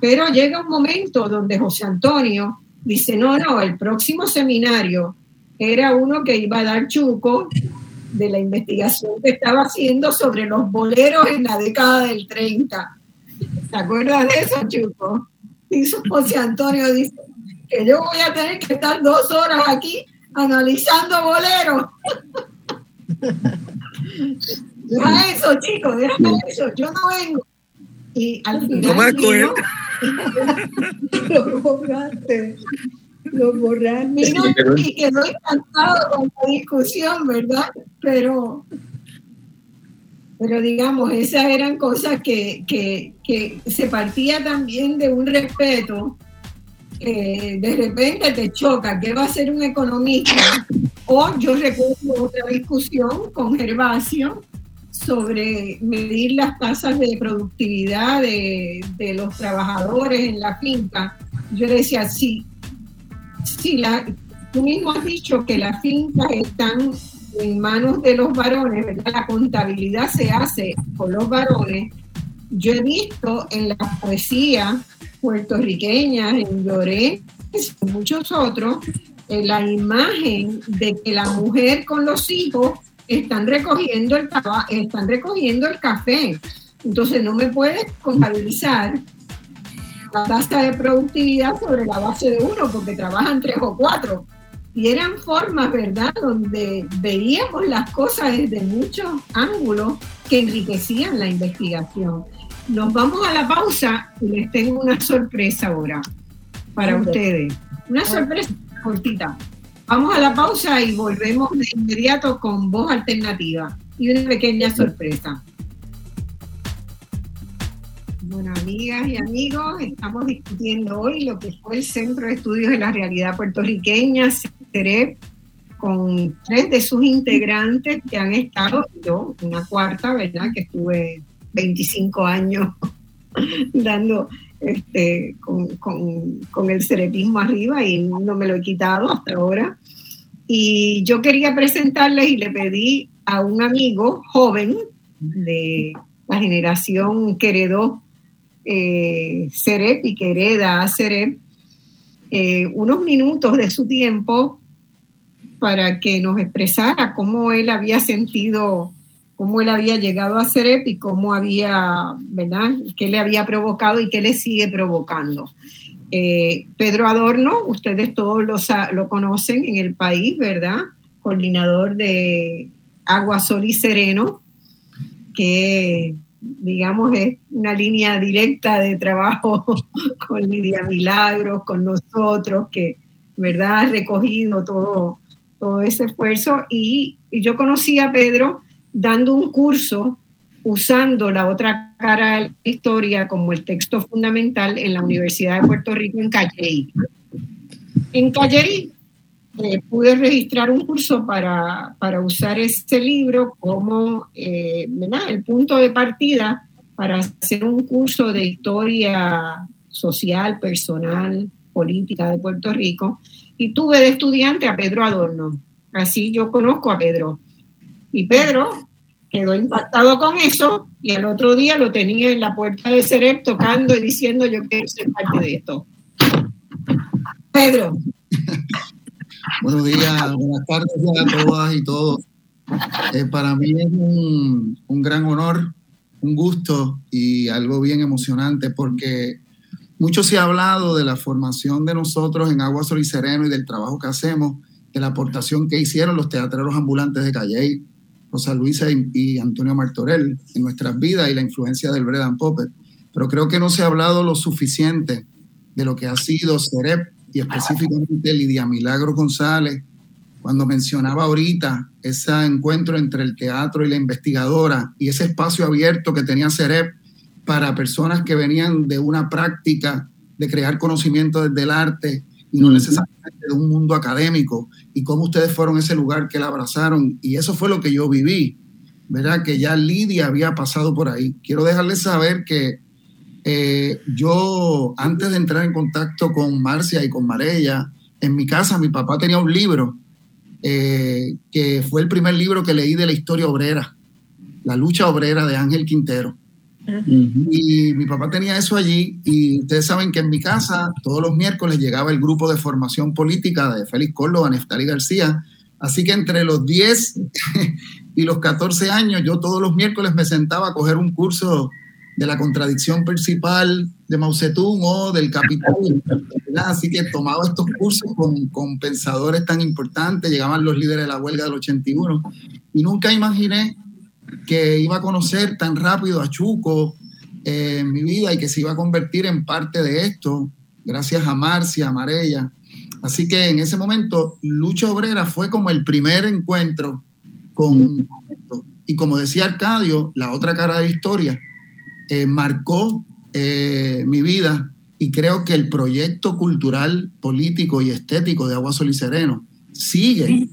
Pero llega un momento donde José Antonio dice, no, no, el próximo seminario era uno que iba a dar Chuco de la investigación que estaba haciendo sobre los boleros en la década del 30. ¿Te acuerdas de eso, Chuco? Dice José Antonio, dice que yo voy a tener que estar dos horas aquí analizando boleros. deja eso, chicos, deja eso, yo no vengo. Y al final... No lo borraste lo borraron. Y, no, y quedó encantado con la discusión, ¿verdad? Pero, pero digamos, esas eran cosas que, que, que se partía también de un respeto. que de repente te choca, ¿qué va a ser un economista? O yo recuerdo otra discusión con Gervasio sobre medir las tasas de productividad de, de los trabajadores en la finca. Yo decía, sí, Sí, la, tú mismo has dicho que las fincas están en manos de los varones, ¿verdad? La contabilidad se hace por los varones. Yo he visto en la poesía puertorriqueña, en Lloré, y muchos otros, eh, la imagen de que la mujer con los hijos están recogiendo el, están recogiendo el café. Entonces no me puedes contabilizar la tasa de productividad sobre la base de uno, porque trabajan tres o cuatro. Y eran formas, ¿verdad?, donde veíamos las cosas desde muchos ángulos que enriquecían la investigación. Nos vamos a la pausa y les tengo una sorpresa ahora para ustedes. Una sorpresa cortita. Vamos a la pausa y volvemos de inmediato con voz alternativa y una pequeña sorpresa. Bueno, amigas y amigos, estamos discutiendo hoy lo que fue el Centro de Estudios de la Realidad Puertorriqueña, CEREP, con tres de sus integrantes que han estado, yo, una cuarta, ¿verdad? Que estuve 25 años dando este, con, el cerepismo arriba y no me lo he quitado hasta ahora. Y yo quería presentarles y le pedí a un amigo joven de la generación que heredó eh, Cerep y que hereda a Cerep eh, unos minutos de su tiempo para que nos expresara cómo él había sentido cómo él había llegado a Cerep y cómo había, ¿verdad?, qué le había provocado y qué le sigue provocando. Eh, Pedro Adorno, ustedes todos lo, lo conocen en el país, ¿verdad? Coordinador de Agua, Sol y Sereno, que digamos es una línea directa de trabajo con Lidia Milagros, con nosotros, que verdad ha recogido todo, todo ese esfuerzo. Y, y yo conocí a Pedro dando un curso usando la otra cara de la historia como el texto fundamental en la Universidad de Puerto Rico en Calley. En Calley eh, pude registrar un curso para, para usar este libro como eh, el punto de partida para hacer un curso de historia social, personal, política de Puerto Rico. Y tuve de estudiante a Pedro Adorno. Así yo conozco a Pedro. Y Pedro quedó impactado con eso y el otro día lo tenía en la puerta de Cerep tocando y diciendo yo quiero ser parte de esto. Pedro. Buenos días, buenas tardes a todas y todos. Eh, para mí es un, un gran honor, un gusto y algo bien emocionante porque mucho se ha hablado de la formación de nosotros en Agua Sol y Sereno y del trabajo que hacemos, de la aportación que hicieron los teatreros ambulantes de Calley, Rosa Luisa y, Antonio Martorell en nuestras vidas y la influencia del Bredan Popper. Pero creo que no se ha hablado lo suficiente de lo que ha sido CEREP y específicamente Lidia Milagro González, cuando mencionaba ahorita ese encuentro entre el teatro y la investigadora y ese espacio abierto que tenía CEREP para personas que venían de una práctica de crear conocimiento desde el arte y no necesariamente de un mundo académico, y cómo ustedes fueron ese lugar que la abrazaron, y eso fue lo que yo viví, ¿verdad? Que ya Lidia había pasado por ahí. Quiero dejarles saber que eh, yo, antes de entrar en contacto con Marcia y con Marella, en mi casa mi papá tenía un libro eh, que fue el primer libro que leí de la historia obrera, La lucha obrera de Ángel Quintero. Y mi papá tenía eso allí y ustedes saben que en mi casa todos los miércoles llegaba el grupo de formación política de Félix Córdoba, Neftali García. Así que entre los 10 y los 14 años yo todos los miércoles me sentaba a coger un curso de la contradicción principal de Mao Zedong o del capital. Así que tomaba estos cursos con, con pensadores tan importantes, llegaban los líderes de la huelga del 81 y nunca imaginé que iba a conocer tan rápido a Chuco eh, en mi vida y que se iba a convertir en parte de esto, gracias a Marcia, a Marella. Así que en ese momento, Lucha Obrera fue como el primer encuentro con. Y como decía Arcadio, la otra cara de historia, eh, marcó eh, mi vida y creo que el proyecto cultural, político y estético de Agua Sol y Sereno sigue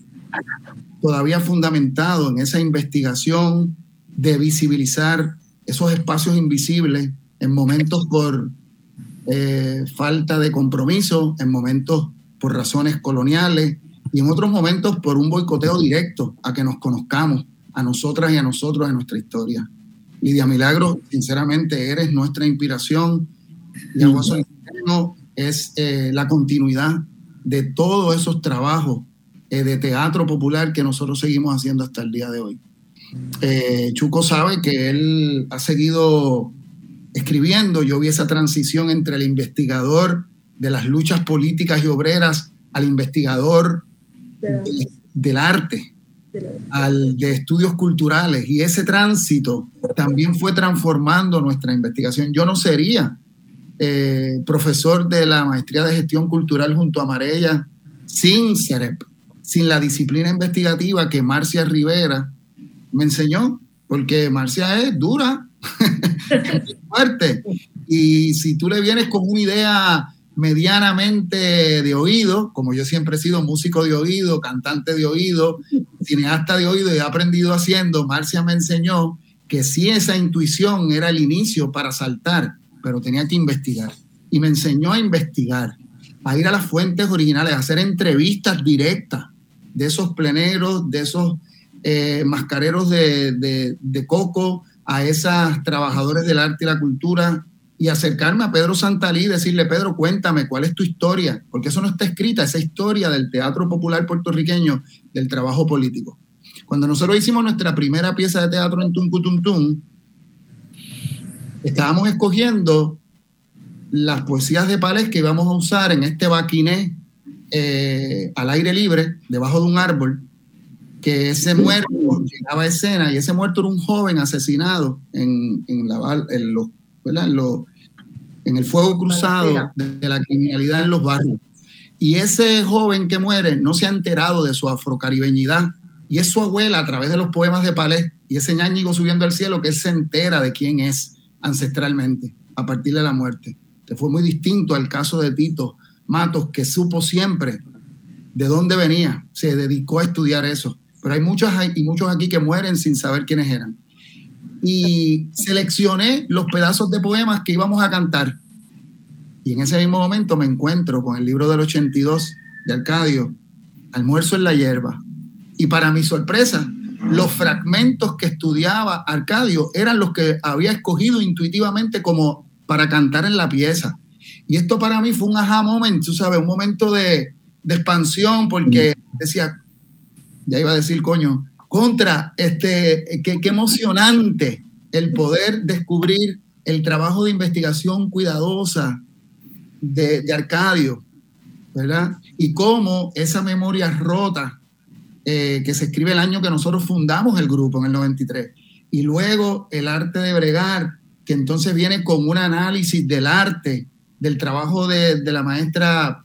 todavía fundamentado en esa investigación de visibilizar esos espacios invisibles en momentos por eh, falta de compromiso, en momentos por razones coloniales y en otros momentos por un boicoteo directo a que nos conozcamos a nosotras y a nosotros en nuestra historia. Lidia Milagro, sinceramente, eres nuestra inspiración y es eh, la continuidad de todos esos trabajos eh, de teatro popular que nosotros seguimos haciendo hasta el día de hoy. Eh, Chuco sabe que él ha seguido escribiendo, yo vi esa transición entre el investigador de las luchas políticas y obreras al investigador del arte, al de estudios culturales. Y ese tránsito también fue transformando nuestra investigación. Yo no sería eh, profesor de la maestría de gestión cultural junto a Marella sin CEREP, sin la disciplina investigativa que Marcia Rivera me enseñó, porque Marcia es dura, fuerte. Y si tú le vienes con una idea medianamente de oído, como yo siempre he sido músico de oído, cantante de oído, cineasta de oído y he aprendido haciendo, Marcia me enseñó que si esa intuición era el inicio para saltar, pero tenía que investigar. Y me enseñó a investigar, a ir a las fuentes originales, a hacer entrevistas directas de esos pleneros, de esos eh, mascareros de, coco, a esos trabajadores del arte y la cultura y acercarme a Pedro Santalí y decirle, Pedro, cuéntame cuál es tu historia, porque eso no está escrita, esa historia del teatro popular puertorriqueño, del trabajo político. Cuando nosotros hicimos nuestra primera pieza de teatro en Tuncutuntum, estábamos escogiendo las poesías de Palés que íbamos a usar en este baquiné eh, al aire libre, debajo de un árbol, que ese muerto llegaba a escena y ese muerto era un joven asesinado en, en, la, en los en, el fuego cruzado de, la criminalidad en los barrios. Y ese joven que muere no se ha enterado de su afrocaribeñidad. Y es su abuela a través de los poemas de Palés y ese ñáñigo subiendo al cielo que él se entera de quién es ancestralmente a partir de la muerte. Que fue muy distinto al caso de Tito Matos, que supo siempre de dónde venía, se dedicó a estudiar eso. Pero hay muchos y muchos aquí que mueren sin saber quiénes eran y seleccioné los pedazos de poemas que íbamos a cantar. Y en ese mismo momento me encuentro con el libro del 82 de Arcadio, Almuerzo en la hierba. Y para mi sorpresa, los fragmentos que estudiaba Arcadio eran los que había escogido intuitivamente como para cantar en la pieza. Y esto para mí fue un aha moment, tú sabes, un momento de, de expansión, porque decía, ya iba a decir, coño, contra, este, qué, emocionante el poder descubrir el trabajo de investigación cuidadosa de, Arcadio, ¿verdad? Y cómo esa memoria rota eh, que se escribe el año que nosotros fundamos el grupo, en el 93, y luego el arte de bregar, que entonces viene con un análisis del arte, del trabajo de, la maestra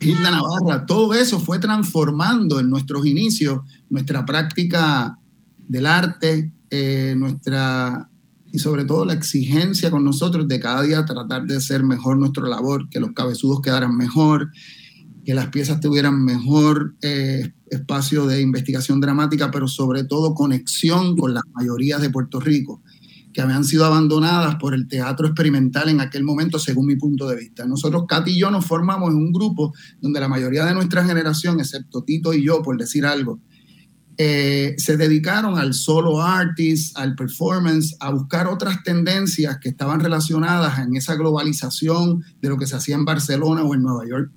Hilda Navarra, todo eso fue transformando en nuestros inicios nuestra práctica del arte, eh, nuestra y sobre todo la exigencia con nosotros de cada día tratar de hacer mejor nuestra labor, que los cabezudos quedaran mejor, que las piezas tuvieran mejor eh, espacio de investigación dramática, pero sobre todo conexión con las mayorías de Puerto Rico que habían sido abandonadas por el teatro experimental en aquel momento, según mi punto de vista. Nosotros, Katy y yo, nos formamos en un grupo donde la mayoría de nuestra generación, excepto Tito y yo, por decir algo, eh, se dedicaron al solo artist, al performance, a buscar otras tendencias que estaban relacionadas en esa globalización de lo que se hacía en Barcelona o en Nueva York.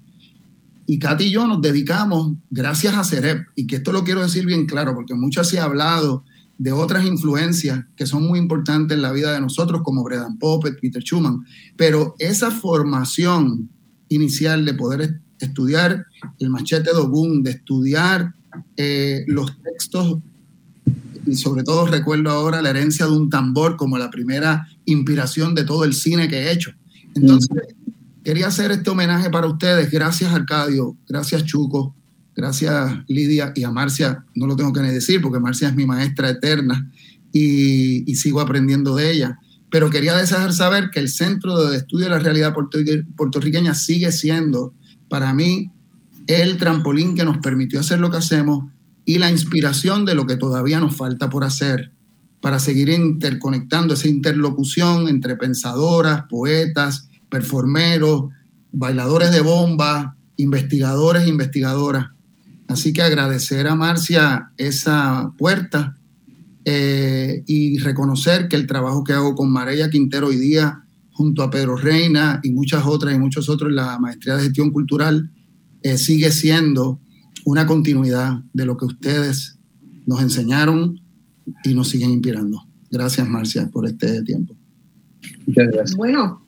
Y Katy y yo nos dedicamos, gracias a Cerep, y que esto lo quiero decir bien claro, porque mucho se ha hablado de otras influencias que son muy importantes en la vida de nosotros, como Bredan Poppet, Peter Schumann, pero esa formación inicial de poder estudiar el machete de de estudiar eh, los textos, y sobre todo recuerdo ahora la herencia de un tambor como la primera inspiración de todo el cine que he hecho. Entonces, quería hacer este homenaje para ustedes. Gracias, Arcadio. Gracias, Chuco. Gracias Lidia y a Marcia, no lo tengo que ni decir porque Marcia es mi maestra eterna y, sigo aprendiendo de ella. Pero quería dejar saber que el Centro de Estudio de la Realidad Puertorriqueña sigue siendo para mí el trampolín que nos permitió hacer lo que hacemos y la inspiración de lo que todavía nos falta por hacer para seguir interconectando esa interlocución entre pensadoras, poetas, performeros, bailadores de bomba, investigadores e investigadoras Así que agradecer a Marcia esa puerta eh, y reconocer que el trabajo que hago con María Quintero hoy día, junto a Pedro Reina y muchas otras y muchos otros en la maestría de gestión cultural, eh, sigue siendo una continuidad de lo que ustedes nos enseñaron y nos siguen inspirando. Gracias, Marcia, por este tiempo. Muchas gracias. Bueno,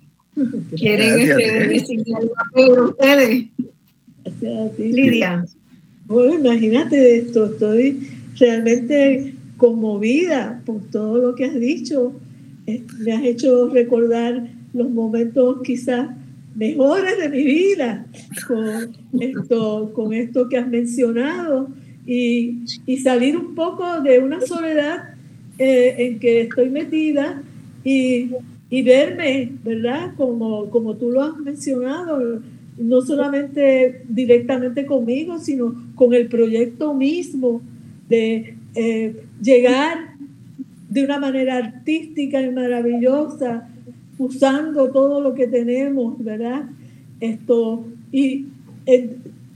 ¿quieren este, decirle algo a ustedes? Lidia. Bueno, imagínate esto, estoy realmente conmovida por todo lo que has dicho. Eh, me has hecho recordar los momentos quizás mejores de mi vida con esto, con esto que has mencionado y, salir un poco de una soledad eh, en que estoy metida y, verme, ¿verdad? Como, como tú lo has mencionado, no solamente directamente conmigo, sino con el proyecto mismo de eh, llegar de una manera artística y maravillosa, usando todo lo que tenemos, ¿verdad? Esto, y,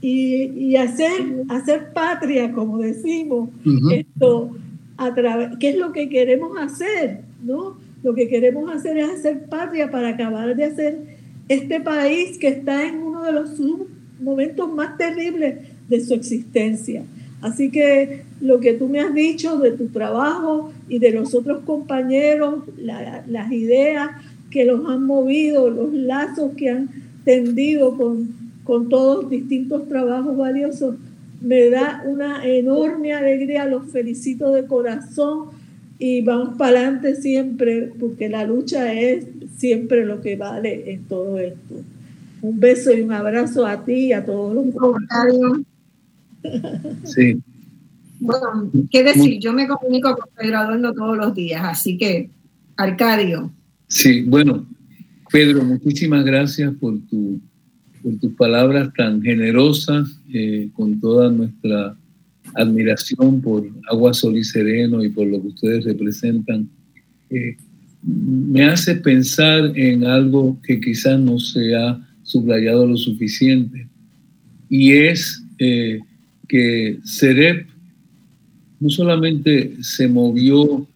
y, hacer, hacer patria, como decimos, esto, a través, ¿qué es lo que queremos hacer? ¿no? Lo que queremos hacer es hacer patria para acabar de hacer este país que está en uno de los momentos más terribles de su existencia. Así que lo que tú me has dicho de tu trabajo y de los otros compañeros, las ideas que los han movido, los lazos que han tendido con, con todos distintos trabajos valiosos, me da una enorme alegría, los felicito de corazón y vamos para adelante siempre, porque la lucha es siempre lo que vale en todo esto. Un beso y un abrazo a ti y a todos los. Sí. Bueno, qué decir, yo me comunico con Pedro Adorno todos los días, así que, Arcadio. Sí, bueno, Pedro, muchísimas gracias por, tu, por tus palabras tan generosas, eh, con toda nuestra admiración por Agua, Sol y Sereno y por lo que ustedes representan. Eh, me hace pensar en algo que quizás no se ha subrayado lo suficiente, y es eh, que Cerep no solamente se movió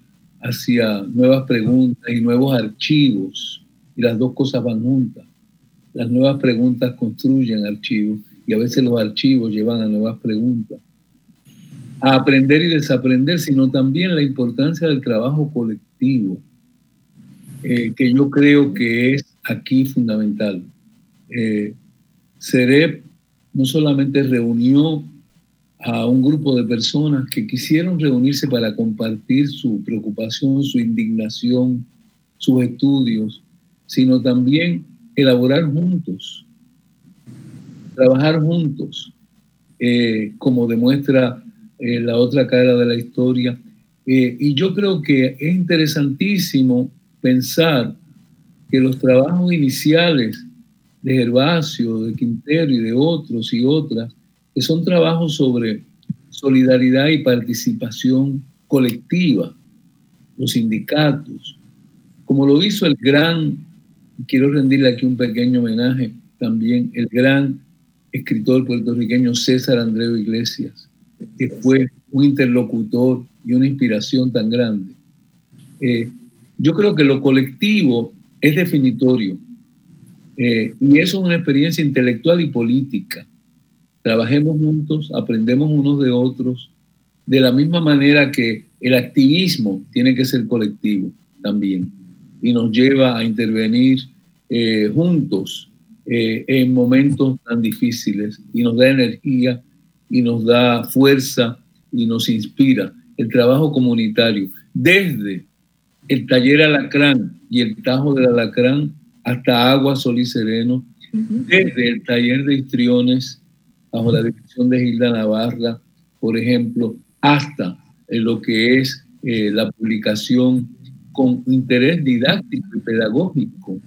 hacia nuevas preguntas y nuevos archivos, y las dos cosas van juntas. Las nuevas preguntas construyen archivos y a veces los archivos llevan a nuevas preguntas. A aprender y desaprender, sino también la importancia del trabajo colectivo, eh, que yo creo que es aquí fundamental. Eh, CEREP no solamente reunió a un grupo de personas que quisieron reunirse para compartir su preocupación, su indignación, sus estudios, sino también elaborar juntos, trabajar juntos, eh, como demuestra eh, la otra cara de la historia. Eh, y yo creo que es interesantísimo pensar que los trabajos iniciales de Gervasio, de Quintero y de otros y otras que son trabajos sobre solidaridad y participación colectiva, los sindicatos, como lo hizo el gran, quiero rendirle aquí un pequeño homenaje también, el gran escritor puertorriqueño César Andreu Iglesias, que fue un interlocutor y una inspiración tan grande. Eh, yo creo que lo colectivo es definitorio eh, y eso es una experiencia intelectual y política trabajemos juntos, aprendemos unos de otros, de la misma manera que el activismo tiene que ser colectivo también y nos lleva a intervenir eh, juntos eh, en momentos tan difíciles y nos da energía y nos da fuerza y nos inspira el trabajo comunitario desde el taller Alacrán y el Tajo del Alacrán hasta Agua, Sol y Sereno, desde el taller de histriones bajo la dirección de Gilda Navarra, por ejemplo, hasta lo que es eh, la publicación con interés didáctico y pedagógico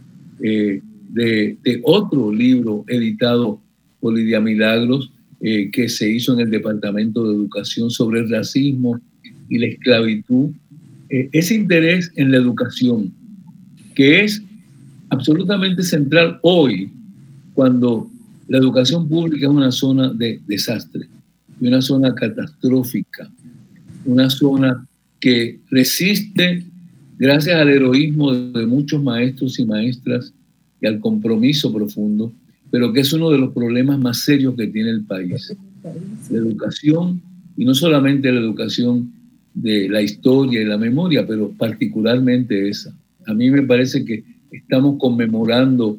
eh, de, otro libro editado por Lidia Milagros, eh, que se hizo en el Departamento de Educación sobre el racismo y la esclavitud. ese interés en la educación, que es absolutamente central hoy, cuando la educación pública es una zona de desastre, una zona catastrófica, una zona que resiste gracias al heroísmo de muchos maestros y maestras y al compromiso profundo, pero que es uno de los problemas más serios que tiene el país. La educación, y no solamente la educación de la historia y la memoria, pero particularmente esa. A mí me parece que estamos conmemorando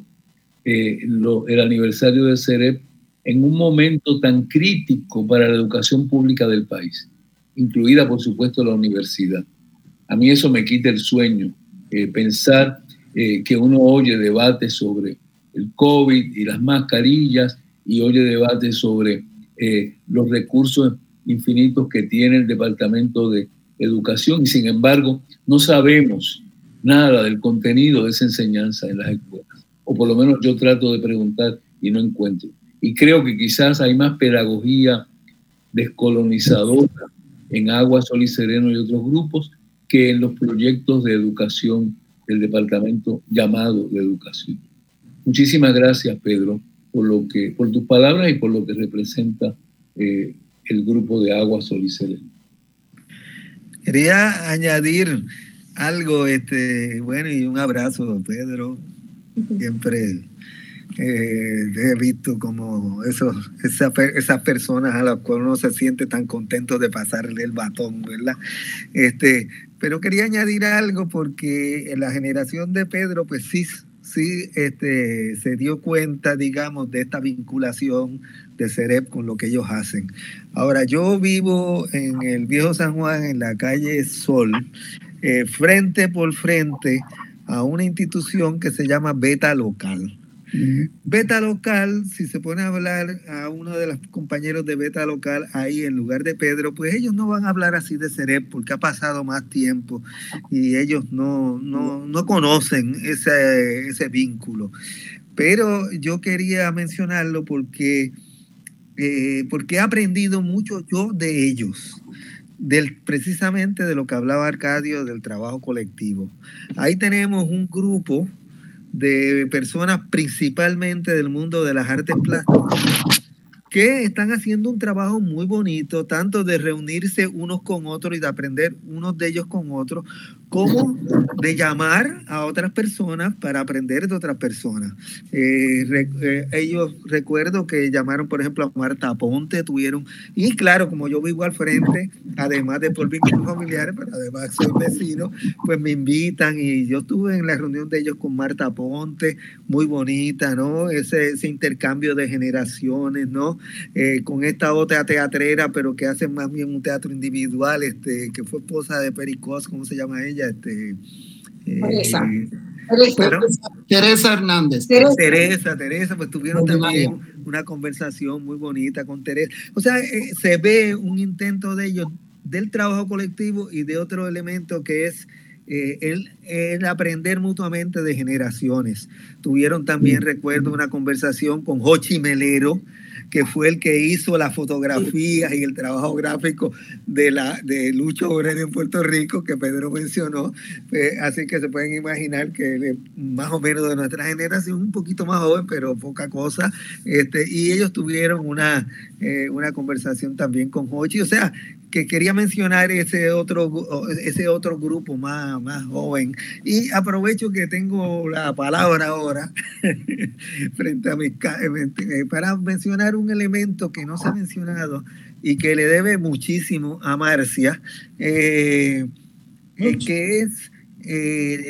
eh, el aniversario de CEREP en un momento tan crítico para la educación pública del país, incluida por supuesto la universidad. A mí eso me quita el sueño, eh, pensar eh, que uno oye debates sobre el COVID y las mascarillas y oye debates sobre los recursos infinitos que tiene el Departamento de Educación y sin embargo no sabemos nada del contenido de esa enseñanza en las escuelas. O por lo menos yo trato de preguntar y no encuentro. Y creo que quizás hay más pedagogía descolonizadora en Agua, Sol y Sereno y otros grupos que en los proyectos de educación del departamento llamado de educación. Muchísimas gracias, Pedro, por, lo que, por tus palabras y por lo que representa eh, el grupo de Agua, Sol y Sereno. Quería añadir algo, este, bueno, y un abrazo, Pedro. Siempre eh, he visto como esos, esas personas a las cuales uno se siente tan contento de pasarle el batón, ¿verdad? Este, pero quería añadir algo porque en la generación de Pedro, pues sí, sí este, se dio cuenta, digamos, de esta vinculación de CEREP con lo que ellos hacen. Ahora, yo vivo en el Viejo San Juan, en la calle Sol, eh, frente por frente a una institución que se llama Beta Local. Beta Local, si se pone a hablar a uno de los compañeros de Beta Local ahí en lugar de Pedro, pues ellos no van a hablar así de CEREP porque ha pasado más tiempo y ellos no, no, conocen ese, ese vínculo. Pero yo quería mencionarlo porque, eh, porque he aprendido mucho yo de ellos del, precisamente de lo que hablaba Arcadio del trabajo colectivo. Ahí tenemos un grupo de personas principalmente del mundo de las artes plásticas que están haciendo un trabajo muy bonito, tanto de reunirse unos con otros y de aprender unos de ellos con otros, como de llamar a otras personas para aprender de otras personas. Eh, eh, ellos recuerdo que llamaron, por ejemplo, a Marta Ponte, tuvieron, y claro, como yo vivo al frente, además de por vínculos familiares, pero además soy vecino, pues me invitan y yo estuve en la reunión de ellos con Marta Ponte, muy bonita, ¿no? Ese, ese intercambio de generaciones, ¿no? Eh, con esta otra teatrera, pero que hace más bien un teatro individual, este, que fue esposa de Pericos, ¿cómo se llama ella? Este, eh, Teresa. Hernández. Teresa. Teresa, pues tuvieron también una conversación muy bonita con Teresa. O sea, eh, se ve un intento de ellos del trabajo colectivo y de otro elemento que es el, el, aprender mutuamente de generaciones. Tuvieron también, recuerdo, una conversación con Jochi Melero, que fue el que hizo las fotografías y el trabajo gráfico de, la, de Lucho Obrero en Puerto Rico, que Pedro mencionó. Eh, así que se pueden imaginar que más o menos de nuestra generación, un poquito más joven, pero poca cosa. Este, y ellos tuvieron una, eh, una conversación también con Hochi. O sea, que quería mencionar ese otro, ese otro grupo más, más joven. Y aprovecho que tengo la palabra ahora frente a mi, eh, para mencionar un elemento que no se ha mencionado y que le debe muchísimo a Marcia, eh, eh, que es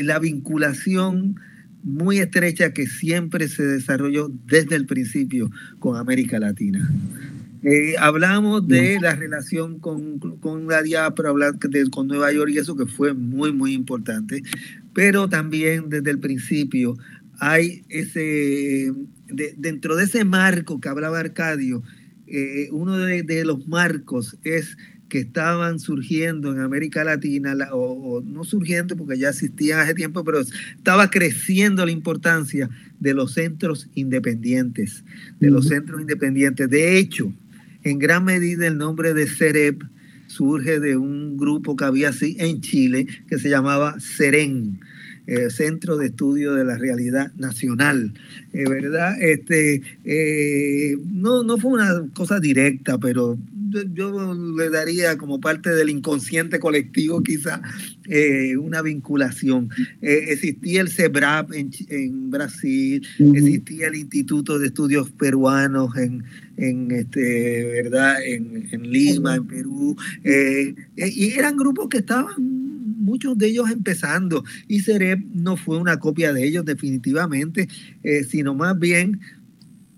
la vinculación muy estrecha que siempre se desarrolló desde el principio con América Latina. Eh, hablamos de la relación con, con la diáspora, con Nueva York y eso que fue muy, muy importante, pero también desde el principio hay ese, dentro de ese marco que hablaba Arcadio, eh, uno de, los marcos es que estaban surgiendo en América Latina, o, no surgiendo porque ya existían hace tiempo, pero estaba creciendo la importancia de los centros independientes, de los centros independientes. De hecho, en gran medida el nombre de CEREP surge de un grupo que había así en Chile que se llamaba CEREN, eh, Centro de Estudio de la Realidad Nacional, eh, ¿verdad? Este, eh, no, no fue una cosa directa, pero yo le daría como parte del inconsciente colectivo quizá una vinculación. existía el CEBRAP en, Brasil, existía el Instituto de Estudios Peruanos en, en este, ¿verdad? En, Lima, en Perú, y eran grupos que estaban muchos de ellos empezando, y Cerep no fue una copia de ellos definitivamente, eh, sino más bien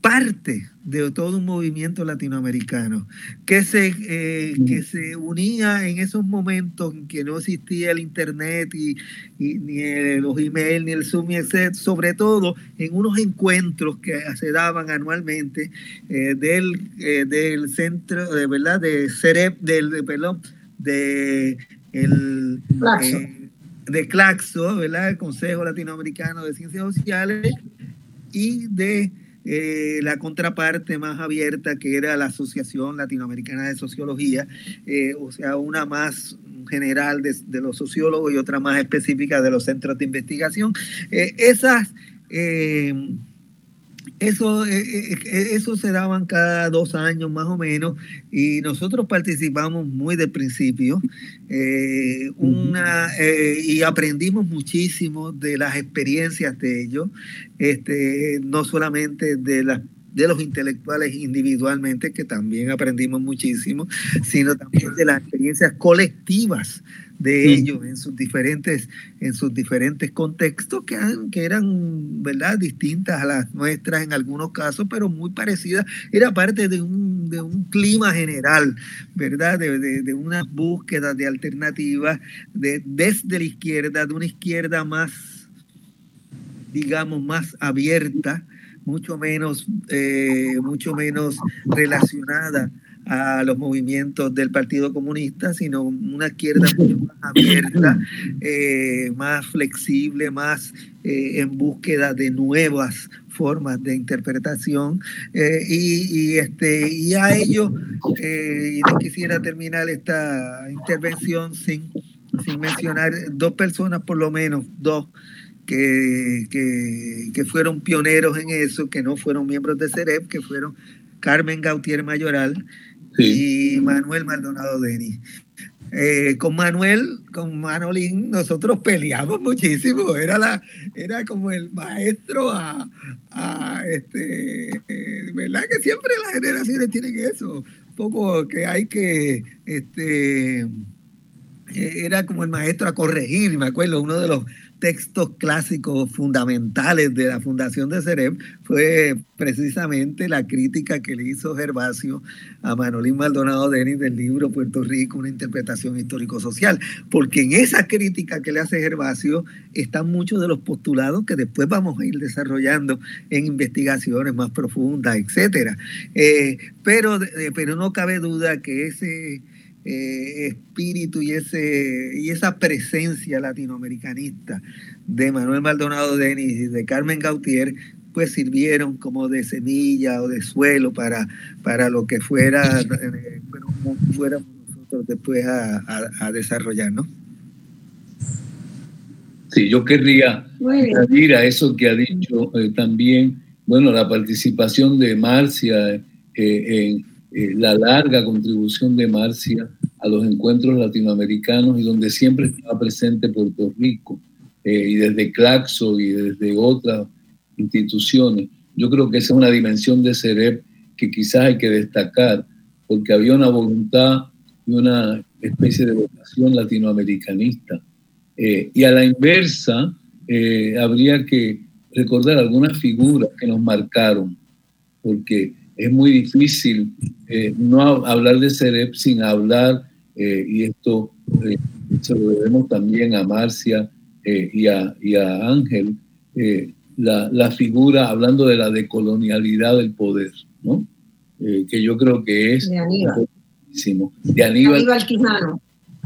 parte de todo un movimiento latinoamericano que se, eh, que se unía en esos momentos en que no existía el internet y, ni los emails ni el Zoom, etc., sobre todo en unos encuentros que se daban anualmente eh, del, eh, del centro, de verdad, de CEREP, del, de, perdón, de el... de CLACSO, ¿verdad? El Consejo Latinoamericano de Ciencias Sociales y de eh, la contraparte más abierta que era la Asociación Latinoamericana de Sociología, eh, o sea, una más general de, los sociólogos y otra más específica de los centros de investigación. Eh, esas eso, eh, eh, eh, eso se daban cada dos años más o menos y nosotros participamos muy de principio una, y aprendimos muchísimo de las experiencias de ellos, este, no solamente de las de los intelectuales individualmente, que también aprendimos muchísimo, sino también de las experiencias colectivas de ellos en sus diferentes, en sus diferentes contextos que, que eran ¿verdad? distintas a las nuestras en algunos casos, pero muy parecidas. Era parte de un, de un clima general, ¿verdad? De, de, de una búsqueda de alternativas de, desde la izquierda, de una izquierda más, digamos, más abierta, mucho menos, eh, mucho menos relacionada a los movimientos del Partido Comunista, sino una izquierda mucho más abierta, eh, más flexible, más eh, en búsqueda de nuevas formas de interpretación y, este y a ello y no quisiera terminar esta intervención sin, sin mencionar dos personas por lo menos dos que, que, fueron pioneros en eso, que no fueron miembros de CEREP, que fueron Carmen Gautier Mayoral y Manuel Maldonado Denis. Eh, con Manuel, con Manolín, nosotros peleamos muchísimo. Era la, era como el maestro a, a este, eh, ¿verdad? Que siempre las generaciones tienen eso. Un poco que hay que, este, eh, era como el maestro a corregir. Me acuerdo, uno de los textos clásicos fundamentales de la fundación de CEREP fue precisamente la crítica que le hizo Gervasio a Manolín Maldonado Denis del libro Puerto Rico, una interpretación histórico-social, porque en esa crítica que le hace Gervasio están muchos de los postulados que después vamos a ir desarrollando en investigaciones más profundas, etcétera. Eh, pero, eh, pero no cabe duda que ese eh, espíritu y, ese, y esa presencia latinoamericanista de Manuel Maldonado Denis y de Carmen Gautier, pues sirvieron como de semilla o de suelo para, para lo que fuera, eh, fuéramos nosotros después a, desarrollar, ¿no? Sí, yo querría añadir a eso que ha dicho eh, también, bueno, la participación de Marcia en, eh, la larga contribución de Marcia a los encuentros latinoamericanos y donde siempre estaba presente Puerto Rico eh, y desde Claxo y desde otras instituciones. Yo creo que esa es una dimensión de CEREP que quizás hay que destacar porque había una voluntad y una especie de vocación latinoamericanista. Eh, y a la inversa, habría que recordar algunas figuras que nos marcaron, porque es muy difícil eh, no hablar de CEREP sin hablar, eh, y esto eh, se lo debemos también a Marcia y a, y, a, Ángel, la, la, figura hablando de la decolonialidad del poder, ¿no? que yo creo que es... De Aníbal. De Aníbal, Quijano.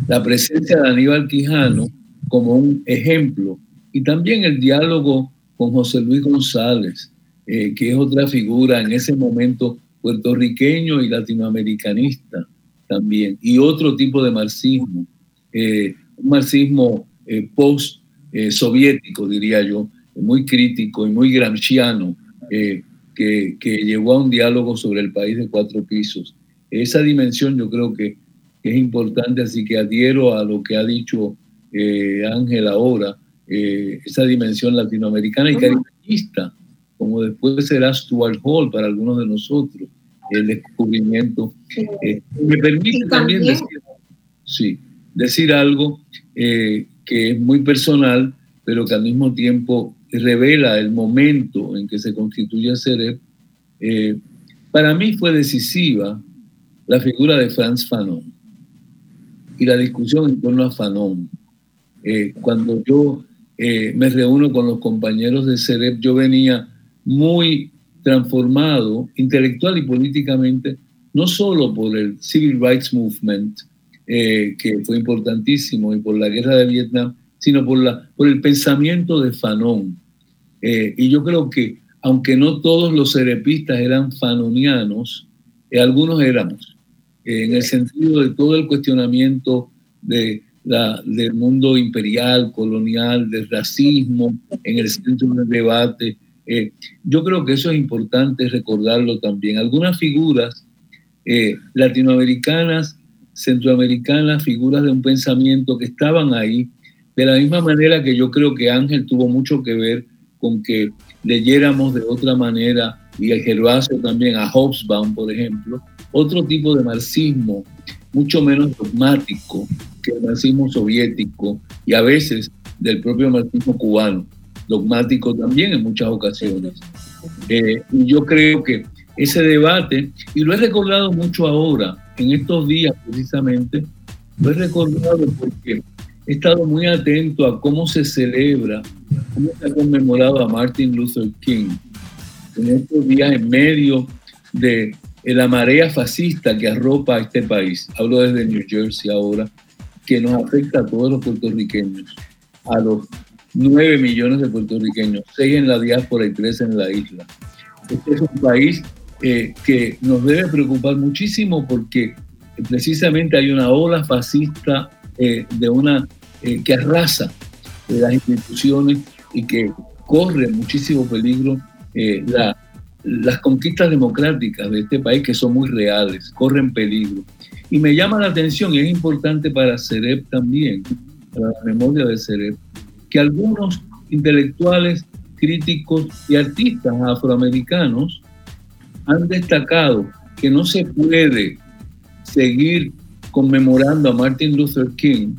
La presencia de Aníbal Quijano como un ejemplo y también el diálogo con José Luis González, eh, que es otra figura en ese momento puertorriqueño y latinoamericanista también, y otro tipo de marxismo, eh, un marxismo eh, post-soviético, diría yo, muy crítico y muy gramsciano, que, que, llevó a un diálogo sobre el país de cuatro pisos. Esa dimensión yo creo que es importante, así que adhiero a lo que ha dicho Ángel ahora, esa dimensión latinoamericana y caribeñista como después será Stuart Hall para algunos de nosotros, el descubrimiento. Eh, me permite también, decir, sí, decir algo. Eh, que es muy personal, pero que al mismo tiempo revela el momento en que se constituye CEREP, eh, para mí fue decisiva la figura de Franz Fanon y la discusión en torno a Fanon. Eh, cuando yo eh, me reúno con los compañeros de CEREP, yo venía muy transformado intelectual y políticamente, no solo por el Civil Rights Movement, eh, que fue importantísimo, y por la guerra de Vietnam, sino por, la, por el pensamiento de Fanon. y yo creo que, aunque no todos los cerepistas eran fanonianos, algunos éramos, en el sentido de todo el cuestionamiento de del mundo imperial, colonial, del racismo en el centro del debate. Eh, yo creo que eso es importante recordarlo también. Algunas figuras eh, latinoamericanas, centroamericanas, figuras de un pensamiento que estaban ahí, de la misma manera que yo creo que Ángel tuvo mucho que ver con que leyéramos de otra manera, y el Gervasio también, a Hobsbawm, por ejemplo, otro tipo de marxismo, mucho menos dogmático, que el marxismo soviético y a veces del propio marxismo cubano, dogmático también en muchas ocasiones. Eh, y yo creo que ese debate, y lo he recordado mucho ahora, en estos días precisamente, lo he recordado porque he estado muy atento a cómo se celebra, cómo se ha conmemorado a Martin Luther King en estos días en medio de la marea fascista que arropa a este país. Hablo desde New Jersey ahora, que nos afecta a todos los puertorriqueños, a los 9 millones de puertorriqueños, 6 en la diáspora y 3 en la isla. Este es un país eh, que nos debe preocupar muchísimo porque precisamente hay una ola fascista eh, de una, eh, que arrasa las instituciones y que corre muchísimo peligro la, las conquistas democráticas de este país, que son muy reales, corren peligro. Y me llama la atención, y es importante para CEREP también, para la memoria de CEREP, que algunos intelectuales, críticos y artistas afroamericanos han destacado que no se puede seguir conmemorando a Martin Luther King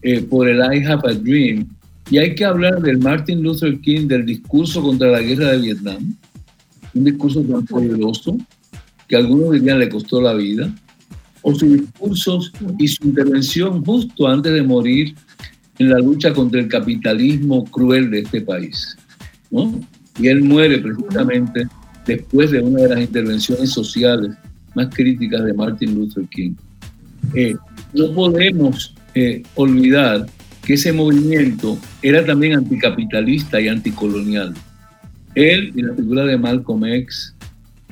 eh, por el I Have a Dream. Y hay que hablar del Martin Luther King del discurso contra la guerra de Vietnam, un discurso tan poderoso que algunos dirían le costó la vida, o sus discursos y su intervención justo antes de morir en la lucha contra el capitalismo cruel de este país. ¿no? Y él muere precisamente después de una de las intervenciones sociales más críticas de Martin Luther King. Eh, no podemos eh, olvidar que ese movimiento era también anticapitalista y anticolonial. Él y la figura de Malcolm X,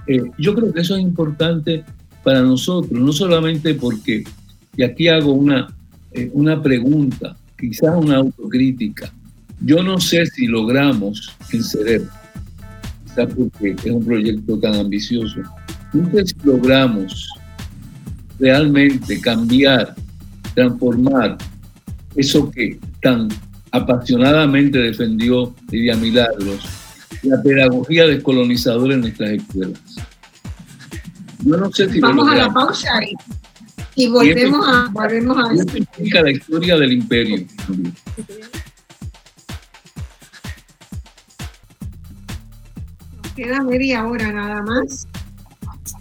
eh, yo creo que eso es importante para nosotros, no solamente porque, y aquí hago una, eh, una pregunta, quizás una autocrítica, yo no sé si logramos en Cerebro, quizás porque es un proyecto tan ambicioso, no sé si logramos realmente cambiar, transformar eso que tan apasionadamente defendió Lidia Milagros, la pedagogía descolonizadora en nuestras escuelas. Vamos a la pausa y, volvemos a, volvemos a la historia del imperio. queda media hora nada más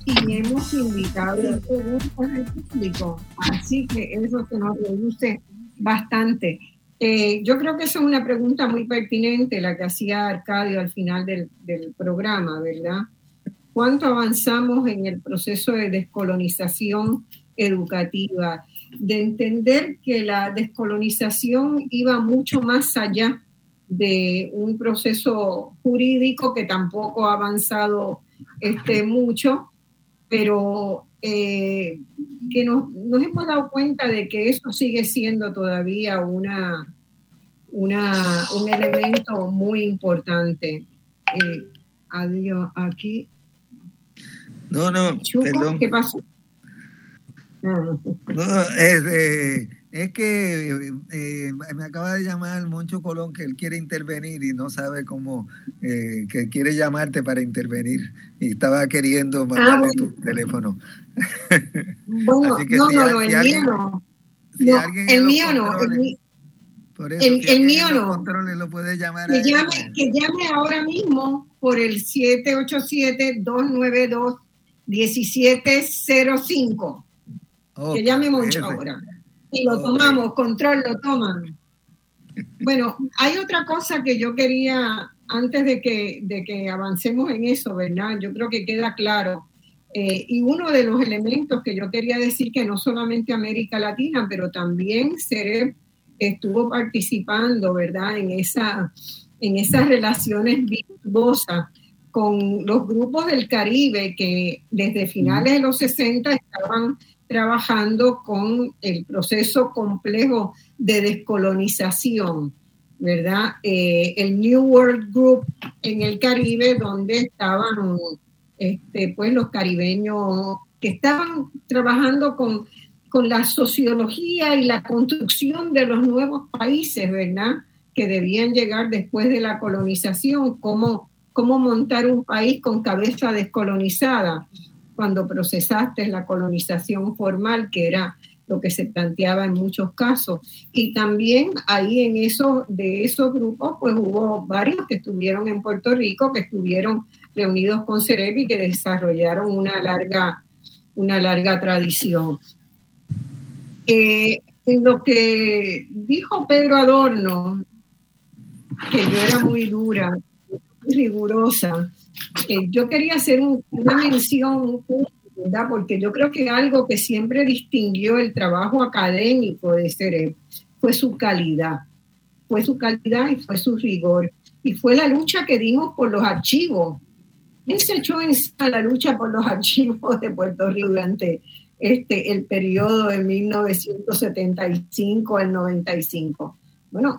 y hemos invitado preguntas al público, así que eso se nos reduce bastante. Eh, yo creo que esa es una pregunta muy pertinente la que hacía Arcadio al final del, del programa, ¿verdad? cuánto avanzamos en el proceso de descolonización educativa, de entender que la descolonización iba mucho más allá de un proceso jurídico que tampoco ha avanzado este, mucho, pero eh, que nos, hemos dado cuenta de que eso sigue siendo todavía una, una un elemento muy importante. Eh, adiós, aquí no, no, perdón. ¿Qué pasó? No, es, eh, es que eh, me acaba de llamar Moncho Colón que él quiere intervenir y no sabe cómo, eh, que quiere llamarte para intervenir y estaba queriendo ah, mandarle tu teléfono. Bueno, no, no, no, el mío no. el mío no. el, mío no. Lo puede llamar que, llame, que llame ahora mismo por el 787-292-1705. Que llame mucho ahora. Y lo tomamos, control lo toman. Bueno, hay otra cosa que yo quería, antes de que, de que avancemos en eso, ¿verdad? Yo creo que queda claro. Eh, y uno de los elementos que yo quería decir que no solamente América Latina, pero también Cerep estuvo participando, ¿verdad? En, esa, en esas relaciones virtuosas con los grupos del Caribe que desde finales de los 60 estaban trabajando con el proceso complejo de descolonización, ¿verdad? Eh, el New World Group en el Caribe, donde estaban este, pues los caribeños que estaban trabajando con, con la sociología y la construcción de los nuevos países, ¿verdad? Que debían llegar después de la colonización, cómo, cómo montar un país con cabeza descolonizada cuando procesaste la colonización formal, que era lo que se planteaba en muchos casos. Y también ahí en eso, de esos grupos, pues hubo varios que estuvieron en Puerto Rico, que estuvieron reunidos con Cerep y que desarrollaron una larga, una larga tradición. Eh, en lo que dijo Pedro Adorno, que yo era muy dura, muy rigurosa, eh, yo quería hacer una mención, ¿verdad? porque yo creo que algo que siempre distinguió el trabajo académico de Cerep fue su calidad, fue su calidad y fue su rigor, y fue la lucha que dimos por los archivos. Él se echó en la lucha por los archivos de Puerto Rico durante este, el periodo de 1975 al 95. Bueno,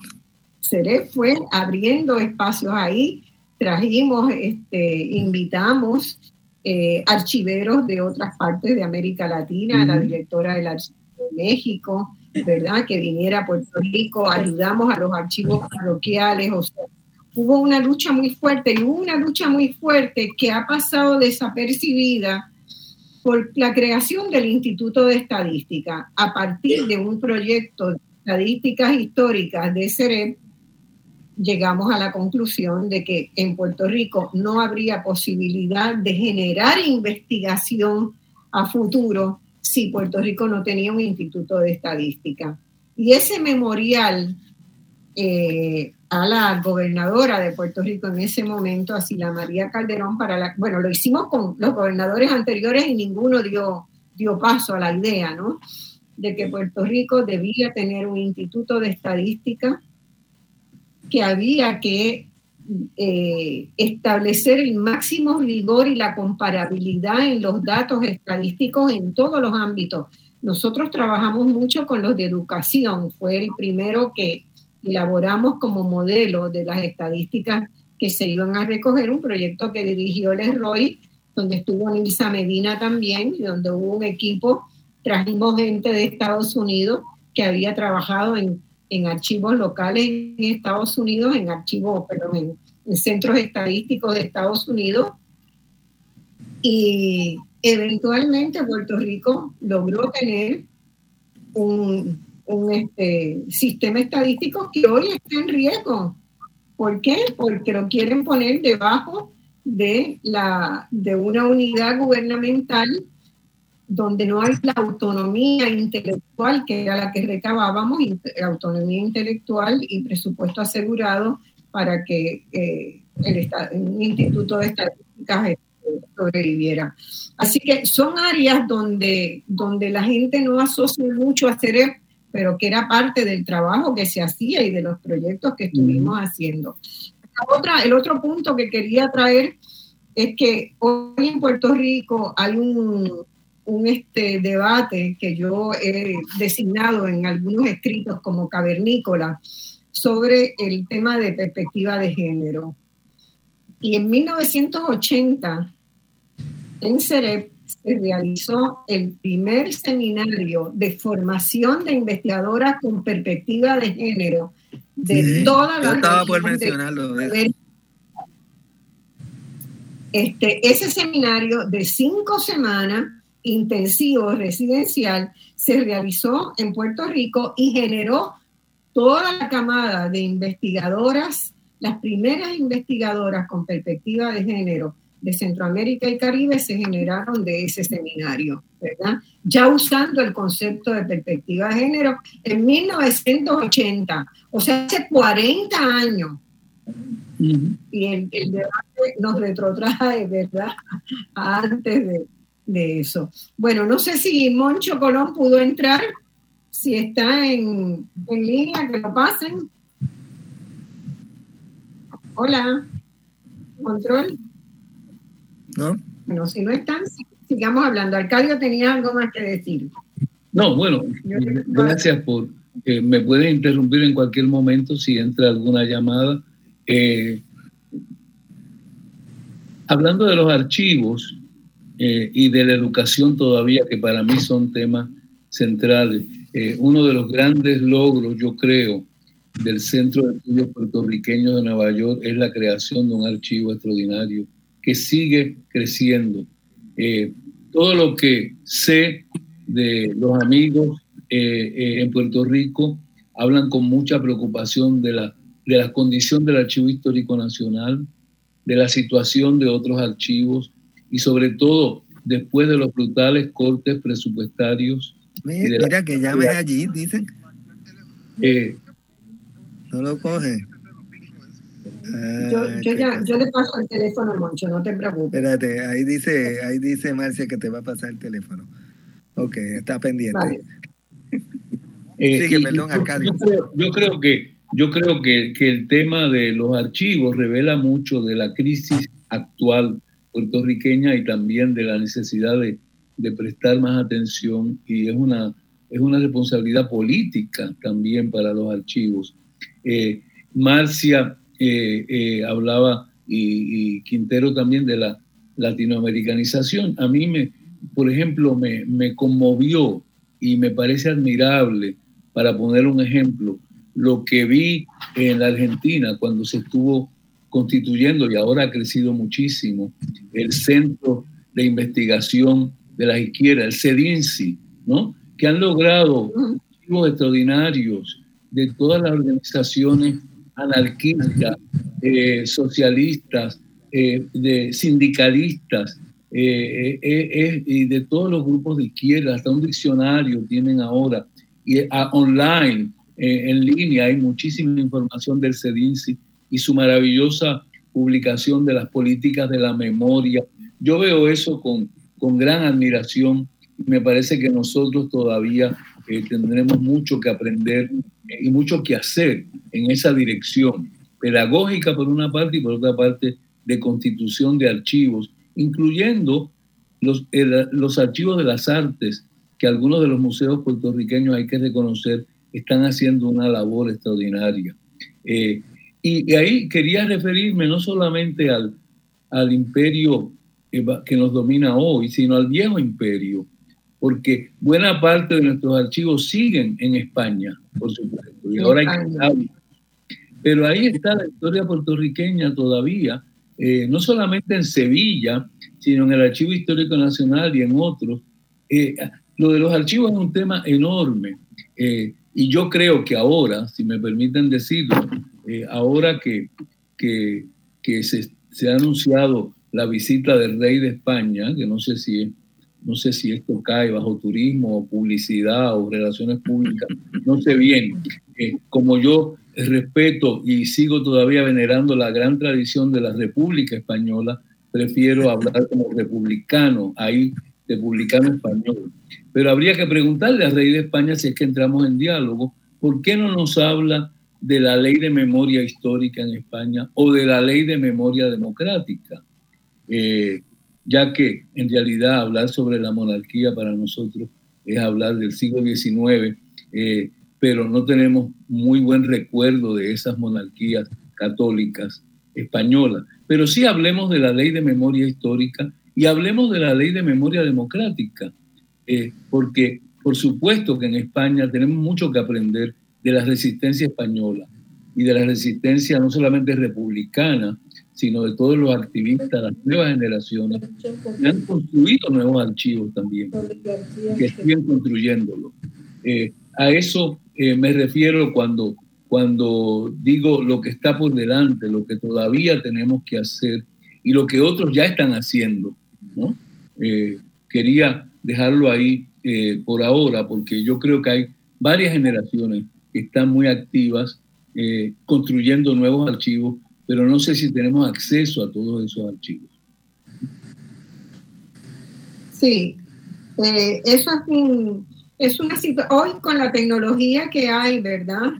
Cerep fue abriendo espacios ahí trajimos, este, invitamos eh, archiveros de otras partes de América Latina, la directora del Archivo de México, ¿verdad? Que viniera a Puerto Rico, ayudamos a los archivos parroquiales, o sea, hubo una lucha muy fuerte y hubo una lucha muy fuerte que ha pasado desapercibida por la creación del Instituto de Estadística a partir de un proyecto de estadísticas históricas de CEREP llegamos a la conclusión de que en Puerto Rico no habría posibilidad de generar investigación a futuro si Puerto Rico no tenía un instituto de estadística. Y ese memorial eh, a la gobernadora de Puerto Rico en ese momento, a Sila María Calderón, para la, bueno, lo hicimos con los gobernadores anteriores y ninguno dio, dio paso a la idea, ¿no? De que Puerto Rico debía tener un instituto de estadística que había que eh, establecer el máximo rigor y la comparabilidad en los datos estadísticos en todos los ámbitos. Nosotros trabajamos mucho con los de educación, fue el primero que elaboramos como modelo de las estadísticas que se iban a recoger, un proyecto que dirigió Les Roy, donde estuvo Nilsa Medina también, y donde hubo un equipo, trajimos gente de Estados Unidos que había trabajado en en archivos locales en Estados Unidos, en archivos, perdón, en, centros estadísticos de Estados Unidos. Y eventualmente Puerto Rico logró tener un, un este, sistema estadístico que hoy está en riesgo. ¿Por qué? Porque lo quieren poner debajo de, la, de una unidad gubernamental donde no hay la autonomía intelectual, que era la que recabábamos, autonomía intelectual y presupuesto asegurado para que eh, el, Instituto de Estadísticas este, sobreviviera. Así que son áreas donde, donde la gente no asocia mucho a hacer, pero que era parte del trabajo que se hacía y de los proyectos que estuvimos haciendo. otra, el otro punto que quería traer es que hoy en Puerto Rico hay un, un este, debate que yo he designado en algunos escritos como cavernícola sobre el tema de perspectiva de género. Y en 1980, en CEREP, se realizó el primer seminario de formación de investigadoras con perspectiva de género de toda la estaba por mencionarlo. Este, ese seminario de cinco semanas intensivo residencial se realizó en Puerto Rico y generó toda la camada de investigadoras, las primeras investigadoras con perspectiva de género de Centroamérica y Caribe se generaron de ese seminario, ¿verdad? Ya usando el concepto de perspectiva de género en 1980, o sea, hace 40 años. Y el, debate nos retrotrae, ¿verdad? Antes de, de eso. Bueno, no sé si Moncho Colón pudo entrar, si está en, en línea, que lo pasen. Hola, control. ¿No? Bueno, si no están, sigamos hablando. Arcadio tenía algo más que decir. No, bueno, gracias por que me pueden interrumpir en cualquier momento si entra alguna llamada. Eh, hablando de los archivos eh, y de la educación todavía, que para mí son temas centrales, eh, uno de los grandes logros, yo creo, del Centro de Estudios Puertorriqueños de Nueva York es la creación de un archivo extraordinario que sigue creciendo. Eh, todo lo que sé de los amigos en Puerto Rico hablan con mucha preocupación de la, de la condición del Archivo Histórico Nacional, de la situación de otros archivos y sobre todo después de los brutales cortes presupuestarios. Mira, que llames allí, dicen. Eh, no lo coge. yo, ah, yo, ya, yo le paso el teléfono Moncho, no te preocupes. Espérate, ahí dice, ahí dice Marcia que te va a pasar el teléfono. Ok, está pendiente. Eh, perdón, yo, creo, yo creo que yo creo que, que, el tema de los archivos revela mucho de la crisis actual puertorriqueña y también de la necesidad de, prestar más atención y es una, es una responsabilidad política también para los archivos. Eh, Marcia eh, eh, hablaba y, y, Quintero también de la latinoamericanización. A mí, me, por ejemplo, me, me conmovió y me parece admirable, para poner un ejemplo, lo que vi en la Argentina cuando se estuvo constituyendo y ahora ha crecido muchísimo el Centro de Investigación de la Izquierda, el CEDINCI, ¿no? que han logrado objetivos extraordinarios de todas las organizaciones anarquistas, eh, socialistas, eh, sindicalistas eh, y de todos los grupos de izquierda, hasta un diccionario tienen ahora, y online, en línea, hay muchísima información del CEDINCI y su maravillosa publicación de las políticas de la memoria. Yo veo eso con, con gran admiración y me parece que nosotros todavía eh, tendremos mucho que aprender eh, y mucho que hacer en esa dirección pedagógica por una parte y por otra parte de constitución de archivos, incluyendo los, los archivos de las artes, que algunos de los museos puertorriqueños hay que reconocer están haciendo una labor extraordinaria. Eh, y, ahí quería referirme no solamente al, al imperio que nos domina hoy, sino al viejo imperio, porque buena parte de nuestros archivos siguen en España, por supuesto, y ahora hay Pero ahí está la historia puertorriqueña todavía, eh, no solamente en Sevilla, sino en el Archivo Histórico Nacional y en otros. Eh, lo de los archivos es un tema enorme. Eh, y yo creo que ahora, si me permiten decirlo, eh, ahora que, que, que se, se, ha anunciado la visita del rey de España, que no sé si, no sé si esto cae bajo turismo o publicidad o relaciones públicas, no sé bien. Eh, como yo respeto y sigo todavía venerando la gran tradición de la República Española, prefiero hablar como republicano, ahí republicano español. Pero habría que preguntarle al rey de España si es que entramos en diálogo, ¿por qué no nos habla de la ley de memoria histórica en España o de la ley de memoria democrática? Eh, ya que en realidad hablar sobre la monarquía para nosotros es hablar del siglo XIX, eh, pero no tenemos muy buen recuerdo de esas monarquías católicas españolas. Pero sí hablemos de la ley de memoria histórica y hablemos de la ley de memoria democrática, eh, porque por supuesto que en España tenemos mucho que aprender de la resistencia española y de la resistencia no solamente republicana, sino de todos los activistas, las nuevas generaciones, que han construido nuevos archivos también, que siguen construyéndolo. Eh, a eso eh, me refiero cuando, cuando digo lo que está por delante, lo que todavía tenemos que hacer y lo que otros ya están haciendo. ¿no? Eh, quería dejarlo ahí eh, por ahora porque yo creo que hay varias generaciones están muy activas eh, construyendo nuevos archivos, pero no sé si tenemos acceso a todos esos archivos. Sí, eso es, es una situación, hoy con la tecnología que hay, ¿verdad?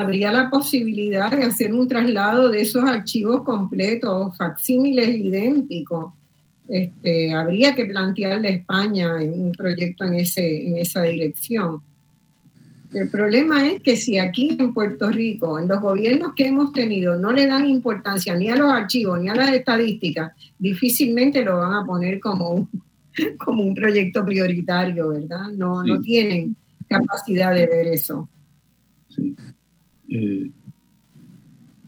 habría la posibilidad de hacer un traslado de esos archivos completos, facsímiles idénticos. Este, habría que plantearle a España un proyecto en, ese, en esa dirección. El problema es que si aquí en Puerto Rico, en los gobiernos que hemos tenido, no le dan importancia ni a los archivos ni a las estadísticas, difícilmente lo van a poner como un, como un proyecto prioritario, ¿verdad? No, no tienen capacidad de ver eso. Sí. Eh,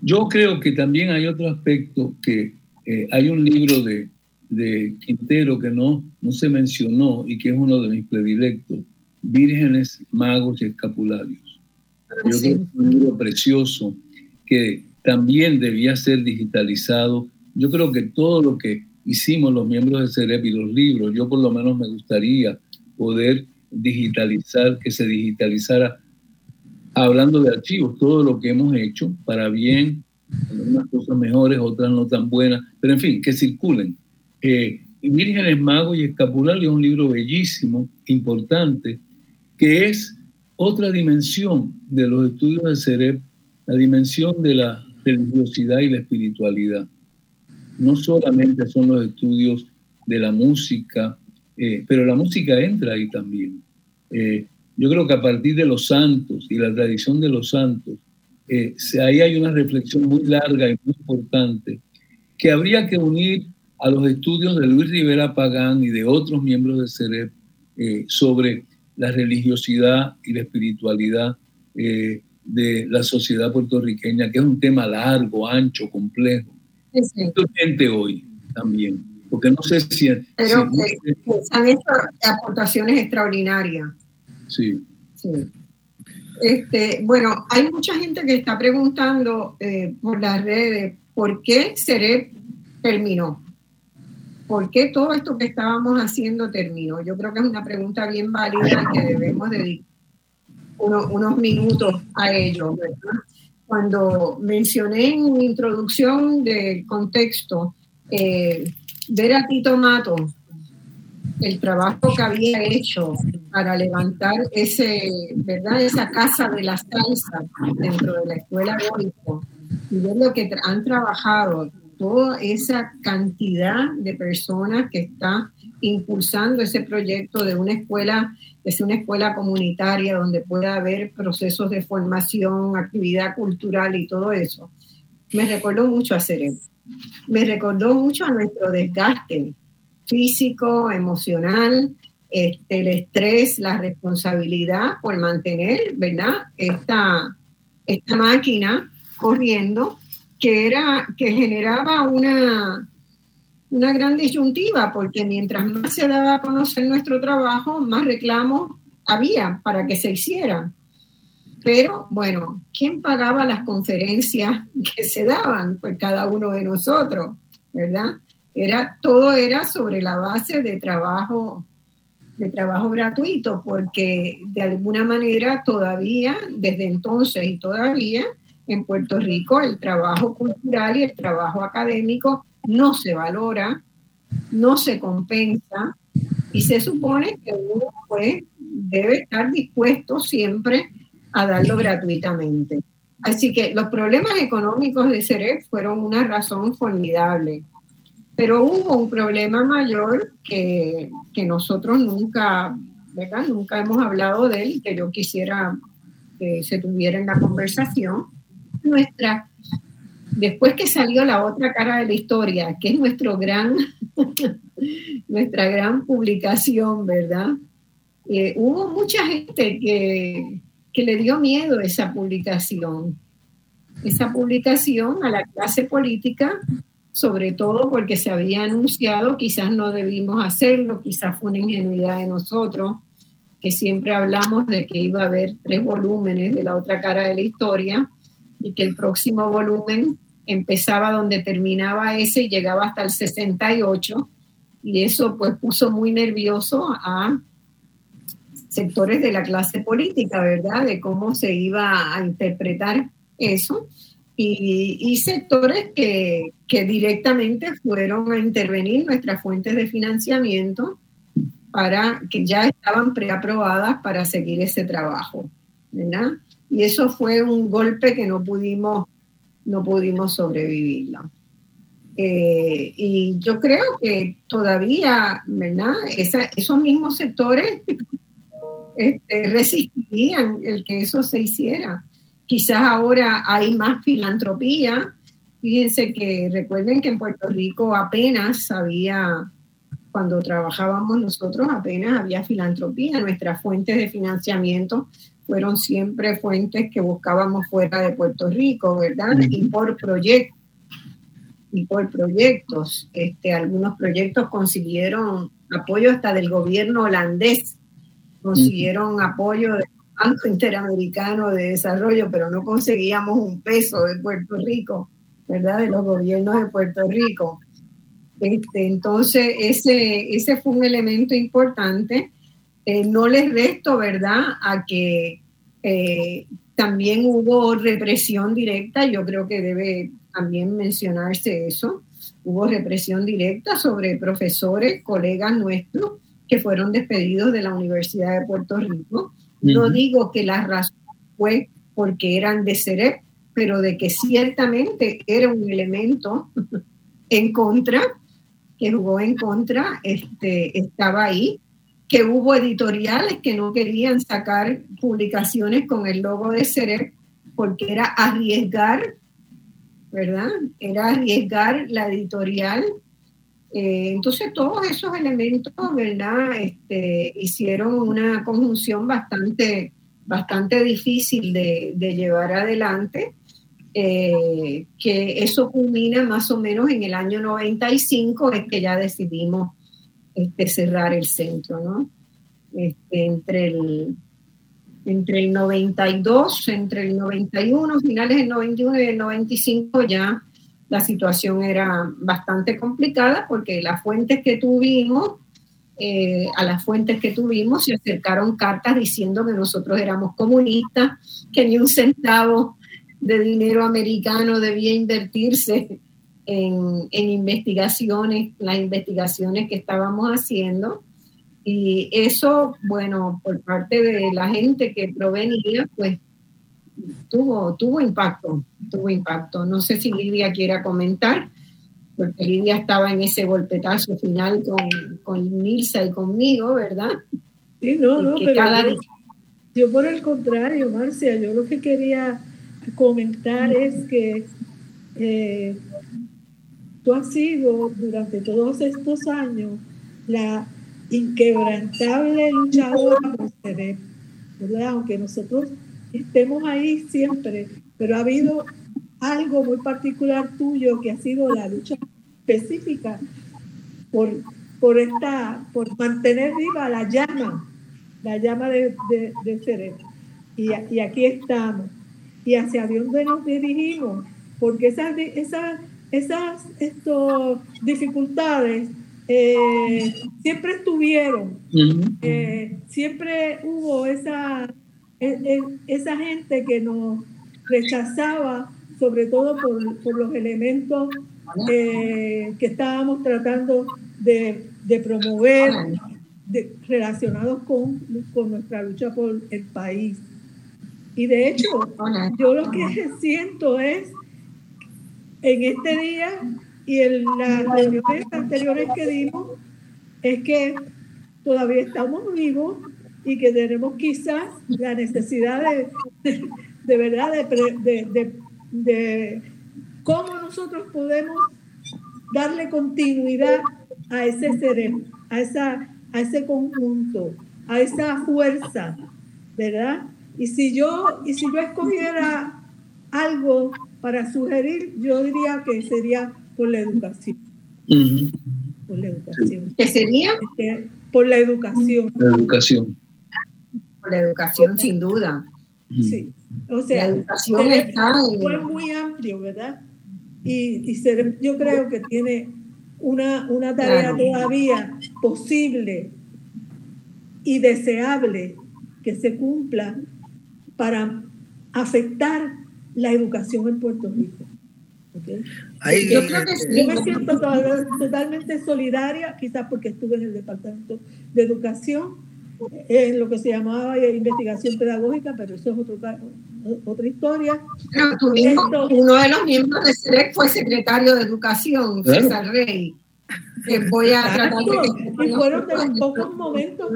yo creo que también hay otro aspecto que eh, hay un libro de, de, Quintero que no, no se mencionó y que es uno de mis predilectos, Vírgenes, Magos y Escapularios. Yo creo que es un libro precioso que también debía ser digitalizado. Yo creo que todo lo que hicimos los miembros de CEREP y los libros, yo por lo menos me gustaría poder digitalizar, que se digitalizara hablando de archivos, todo lo que hemos hecho, para bien, unas cosas mejores, otras no tan buenas, pero en fin, que circulen. Eh, Vírgenes, Magos y Escapulario es un libro bellísimo, importante, que es otra dimensión de los estudios del cerebro, la dimensión de la religiosidad y la espiritualidad. No solamente son los estudios de la música, eh, pero la música entra ahí también. Eh, yo creo que a partir de los santos y la tradición de los santos, eh, ahí hay una reflexión muy larga y muy importante que habría que unir a los estudios de Luis Rivera Pagán y de otros miembros del CEREP sobre la religiosidad y la espiritualidad eh, de la sociedad puertorriqueña, que es un tema largo, ancho, complejo. Sí, sí. hoy también, porque no sé si... Pero han hecho aportaciones extraordinarias. Sí. Este, bueno, hay mucha gente que está preguntando eh, por las redes por qué Cerep terminó. ¿Por qué todo esto que estábamos haciendo terminó? Yo creo que es una pregunta bien válida que debemos dedicar unos minutos a ello. Cuando mencioné en mi introducción del contexto, eh, ver a Tito Mato el trabajo que había hecho para levantar ese, ¿verdad? esa casa de la salsa dentro de la escuela Goico y ver lo que han trabajado, toda esa cantidad de personas que está impulsando ese proyecto de una escuela, es una escuela comunitaria donde pueda haber procesos de formación, actividad cultural y todo eso. Me recordó mucho a Cerem. Me recordó mucho a nuestro desgaste físico, emocional, este, el estrés, la responsabilidad por mantener, ¿verdad? Esta, esta máquina corriendo que, era, que generaba una, una gran disyuntiva, porque mientras más se daba a conocer nuestro trabajo, más reclamos había para que se hiciera. Pero bueno, ¿quién pagaba las conferencias que se daban por cada uno de nosotros? ¿Verdad? Era, todo era sobre la base de trabajo, de trabajo gratuito, porque de alguna manera todavía, desde entonces y todavía, en Puerto Rico el trabajo cultural y el trabajo académico no se valora, no se compensa y se supone que uno pues, debe estar dispuesto siempre a darlo gratuitamente. Así que los problemas económicos de CEREC fueron una razón formidable. Pero hubo un problema mayor que, que nosotros nunca, ¿verdad? Nunca hemos hablado de él que yo quisiera que se tuviera en la conversación. Nuestra, después que salió la otra cara de la historia, que es nuestro gran, nuestra gran publicación, ¿verdad? Eh, hubo mucha gente que, que le dio miedo esa publicación, esa publicación a la clase política sobre todo porque se había anunciado, quizás no debimos hacerlo, quizás fue una ingenuidad de nosotros, que siempre hablamos de que iba a haber tres volúmenes de la otra cara de la historia y que el próximo volumen empezaba donde terminaba ese y llegaba hasta el 68 y eso pues puso muy nervioso a sectores de la clase política, ¿verdad? De cómo se iba a interpretar eso y, sectores que, que, directamente fueron a intervenir nuestras fuentes de financiamiento para que ya estaban preaprobadas para seguir ese trabajo, ¿verdad? Y eso fue un golpe que no pudimos, no pudimos sobrevivirlo. Eh, y yo creo que todavía, ¿verdad? esos mismos sectores este, resistirían el que eso se hiciera. Quizás ahora hay más filantropía. Fíjense que recuerden que en Puerto Rico apenas había, cuando trabajábamos nosotros, apenas había filantropía. Nuestras fuentes de financiamiento fueron siempre fuentes que buscábamos fuera de Puerto Rico, ¿verdad? Y por proyectos. Y por proyectos. Este, algunos proyectos consiguieron apoyo hasta del gobierno holandés, consiguieron apoyo de Banco Interamericano de Desarrollo, pero no conseguíamos un peso de Puerto Rico, ¿verdad? De los gobiernos de Puerto Rico. Este, entonces, ese, ese fue un elemento importante. Eh, no les resto, ¿verdad?, a que eh, también hubo represión directa, yo creo que debe también mencionarse eso. Hubo represión directa sobre profesores, colegas nuestros, que fueron despedidos de la Universidad de Puerto Rico no digo que la razón fue porque eran de Cerep, pero de que ciertamente era un elemento en contra, que jugó en contra, este, estaba ahí, que hubo editoriales que no querían sacar publicaciones con el logo de Cerep porque era arriesgar, ¿verdad? Era arriesgar la editorial eh, entonces todos esos elementos, ¿verdad? Este, hicieron una conjunción bastante, bastante difícil de, llevar adelante, eh, que eso culmina más o menos en el año 95, es que ya decidimos este, cerrar el centro, ¿no? Este, entre el entre el 92, entre el 91, finales del 91 y el 95 ya la situación era bastante complicada porque las fuentes que tuvimos, eh, a las fuentes que tuvimos se acercaron cartas diciendo que nosotros éramos comunistas, que ni un centavo de dinero americano debía invertirse en, en investigaciones, las investigaciones que estábamos haciendo. Y eso, bueno, por parte de la gente que provenía, pues tuvo, tuvo impacto, tuvo impacto. No sé si Lidia quiera comentar, porque Lidia estaba en ese golpetazo final con, con Nilsa y conmigo, ¿verdad? Sí, no, no, pero yo, por el contrario, Marcia, yo lo que quería comentar es que eh, tú has sido durante todos estos años la inquebrantable luchadora por ¿verdad? Aunque nosotros estemos ahí siempre, pero ha habido algo muy particular tuyo que ha sido la lucha específica por, por, esta, por mantener viva la llama, la llama de, de, cerebro. Y, y, aquí estamos. ¿Y hacia dónde nos dirigimos? Porque esas, esas, esas estos dificultades eh, siempre estuvieron, eh, siempre hubo esa esa gente que nos rechazaba, sobre todo por, los elementos eh, que estábamos tratando de, promover relacionados con, con nuestra lucha por el país. Y de hecho, yo lo que siento es, en este día y en las reuniones anteriores que dimos, es que todavía estamos vivos, y que tenemos quizás la necesidad de, de, verdad de, cómo nosotros podemos darle continuidad a ese cerebro, a, esa, a ese conjunto, a esa fuerza, ¿verdad? Y si yo, y si yo escogiera algo para sugerir, yo diría que sería por la educación. Por la educación. ¿Qué sería? por la educación. La educación por la educación, sin duda. Sí, o sea, la educación está fue muy amplio, ¿verdad? Y, y yo creo que tiene una, una tarea todavía posible y deseable que se cumpla para afectar la educación en Puerto Rico. yo creo que sí. Yo me siento totalmente solidaria, quizás porque estuve en el Departamento de Educación, en lo que se llamaba investigación pedagógica, pero eso es otro, otra historia. uno de los miembros de SEREC fue secretario de Educación, César Rey. voy a tratar de Y fueron de los pocos momentos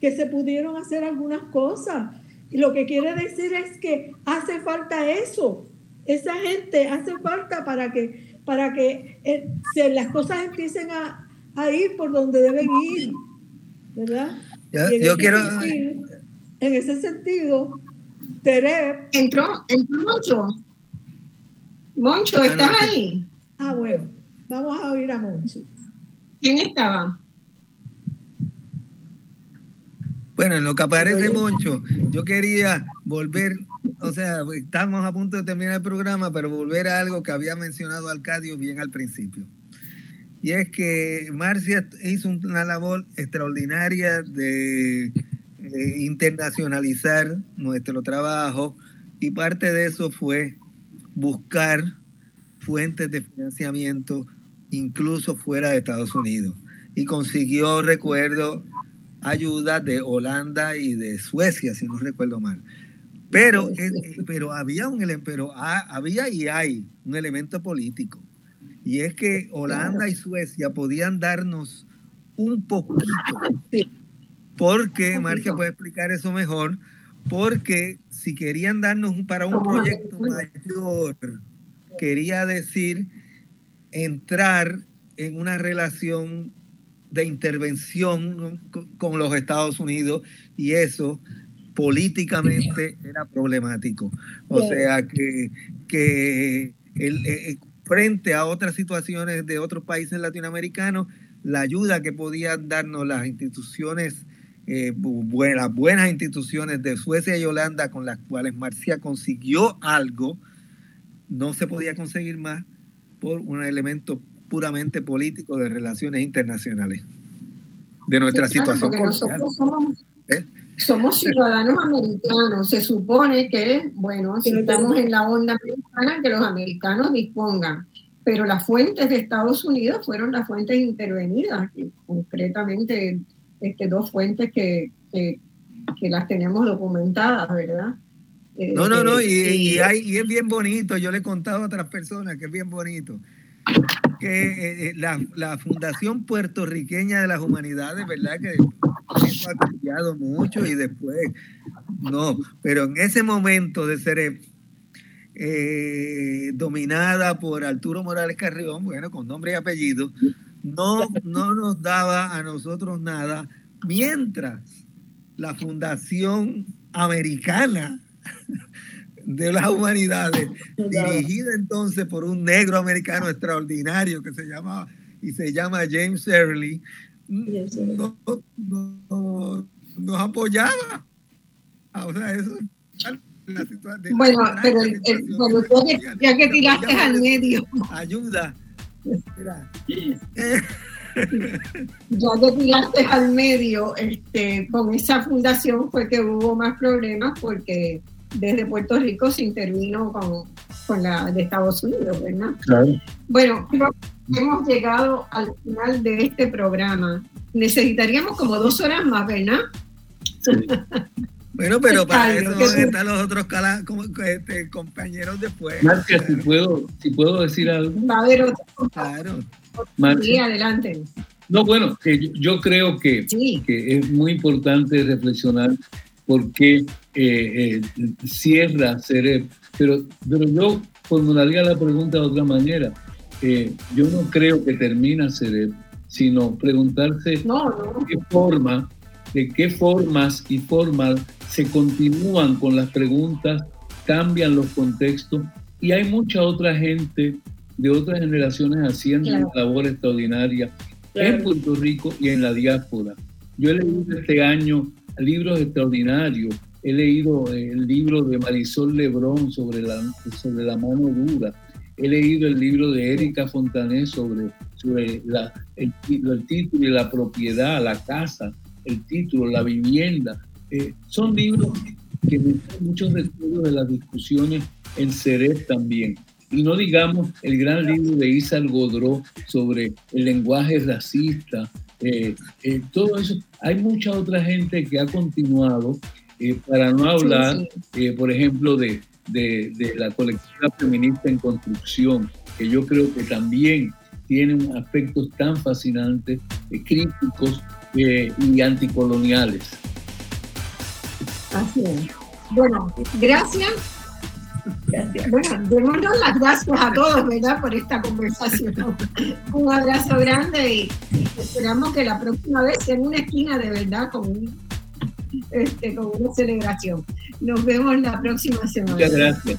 que se pudieron hacer algunas cosas. Y lo que quiere decir es que hace falta eso. Esa gente hace falta para que, para que eh, se, las cosas empiecen a, a, ir por donde deben ir. ¿Verdad? Yo, quiero. en ese sentido, Terep. Entró, entró Moncho. Moncho, ¿estás ahí? Ah, bueno. Vamos a oír a Moncho. ¿Quién estaba? Bueno, en lo que aparece Moncho, yo quería volver, o sea, estamos a punto de terminar el programa, pero volver a algo que había mencionado Alcadio bien al principio. Y es que Marcia hizo una labor extraordinaria de eh, internacionalizar nuestro trabajo y parte de eso fue buscar fuentes de financiamiento incluso fuera de Estados Unidos. Y consiguió, recuerdo, ayuda de Holanda y de Suecia, si no recuerdo mal. Pero, eh, pero había un pero había y hay un elemento político. Y es que Holanda y Suecia podían darnos un poquito. Porque, Marcia puede explicar eso mejor, porque si querían darnos para un proyecto mayor, quería decir entrar en una relación de intervención con los Estados Unidos y eso políticamente era problemático. O sea que, que el, eh, eh, frente a otras situaciones de otros países latinoamericanos, la ayuda que podían darnos las instituciones, eh, buenas, buenas instituciones de Suecia y Holanda con las cuales Marcia consiguió algo, no se podía conseguir más por un elemento puramente político de relaciones internacionales, de nuestra situación. Nosotros somos, ¿Eh? somos, ciudadanos americanos. Se supone que, bueno, si estamos en la onda americana, que los americanos dispongan. Pero las fuentes de Estados Unidos fueron las fuentes intervenidas, concretamente este, dos fuentes que, que, que las tenemos documentadas, ¿verdad? No, no, no, y, y, hay, y, es bien bonito, yo le he contado a otras personas que es bien bonito, que eh, eh, la, la, Fundación Puertorriqueña de las Humanidades, ¿verdad? Que eso ha cambiado mucho y después, no, pero en ese momento de ser eh, dominada por Arturo Morales Carrión, bueno, con nombre y apellido, no, no nos daba a nosotros nada, mientras la Fundación Americana de las humanidades, dirigida entonces por un negro americano extraordinario que se llama y se llama James Early, no, nos apoyaba. Ah, o sea, eso bueno, pero ya, que, tiraste al medio. Ayuda. ya que tiraste al medio, este, con esa fundación fue que hubo más problemas porque desde Puerto Rico se intervino con, con la de Estados Unidos, ¿verdad? Claro. Bueno, creo que hemos llegado al final de este programa. Necesitaríamos como dos horas más, ¿verdad? Bueno, pero para eso están los otros como, este, compañeros después. Marcia, si puedo, si puedo decir algo. Va a haber otro. Claro. Sí, adelante. No, bueno, que yo, creo que, que es muy importante reflexionar por qué eh, eh, cierra Cerep. Pero, pero yo formularía la pregunta de otra manera. Eh, yo no creo que termina Cerep, sino preguntarse qué forma, de qué formas y formas se continúan con las preguntas, cambian los contextos y hay mucha otra gente de otras generaciones haciendo una labor extraordinaria en Puerto Rico y en la diáspora. Yo he leído este año libros extraordinarios. He leído el libro de Marisol Lebrón sobre la, sobre la mano dura. He leído el libro de Erika Fontané sobre, sobre la, el, título y la propiedad, la casa, el título, la vivienda. Eh, son libros que me muchos recuerdos de las discusiones en Ceres también. Y no digamos el gran libro de Isa Godró sobre el lenguaje racista, eh, eh, todo eso. Hay mucha otra gente que ha continuado, eh, para no hablar, por ejemplo, de, de, de, la colectiva feminista en construcción, que yo creo que también tienen aspectos tan fascinantes, críticos y anticoloniales. Así es. Bueno, gracias bueno, démonos las gracias a todos, ¿verdad?, por esta conversación. Un abrazo grande y esperamos que la próxima vez sea en una esquina de verdad con, este, con una celebración. Nos vemos la próxima semana. Muchas gracias.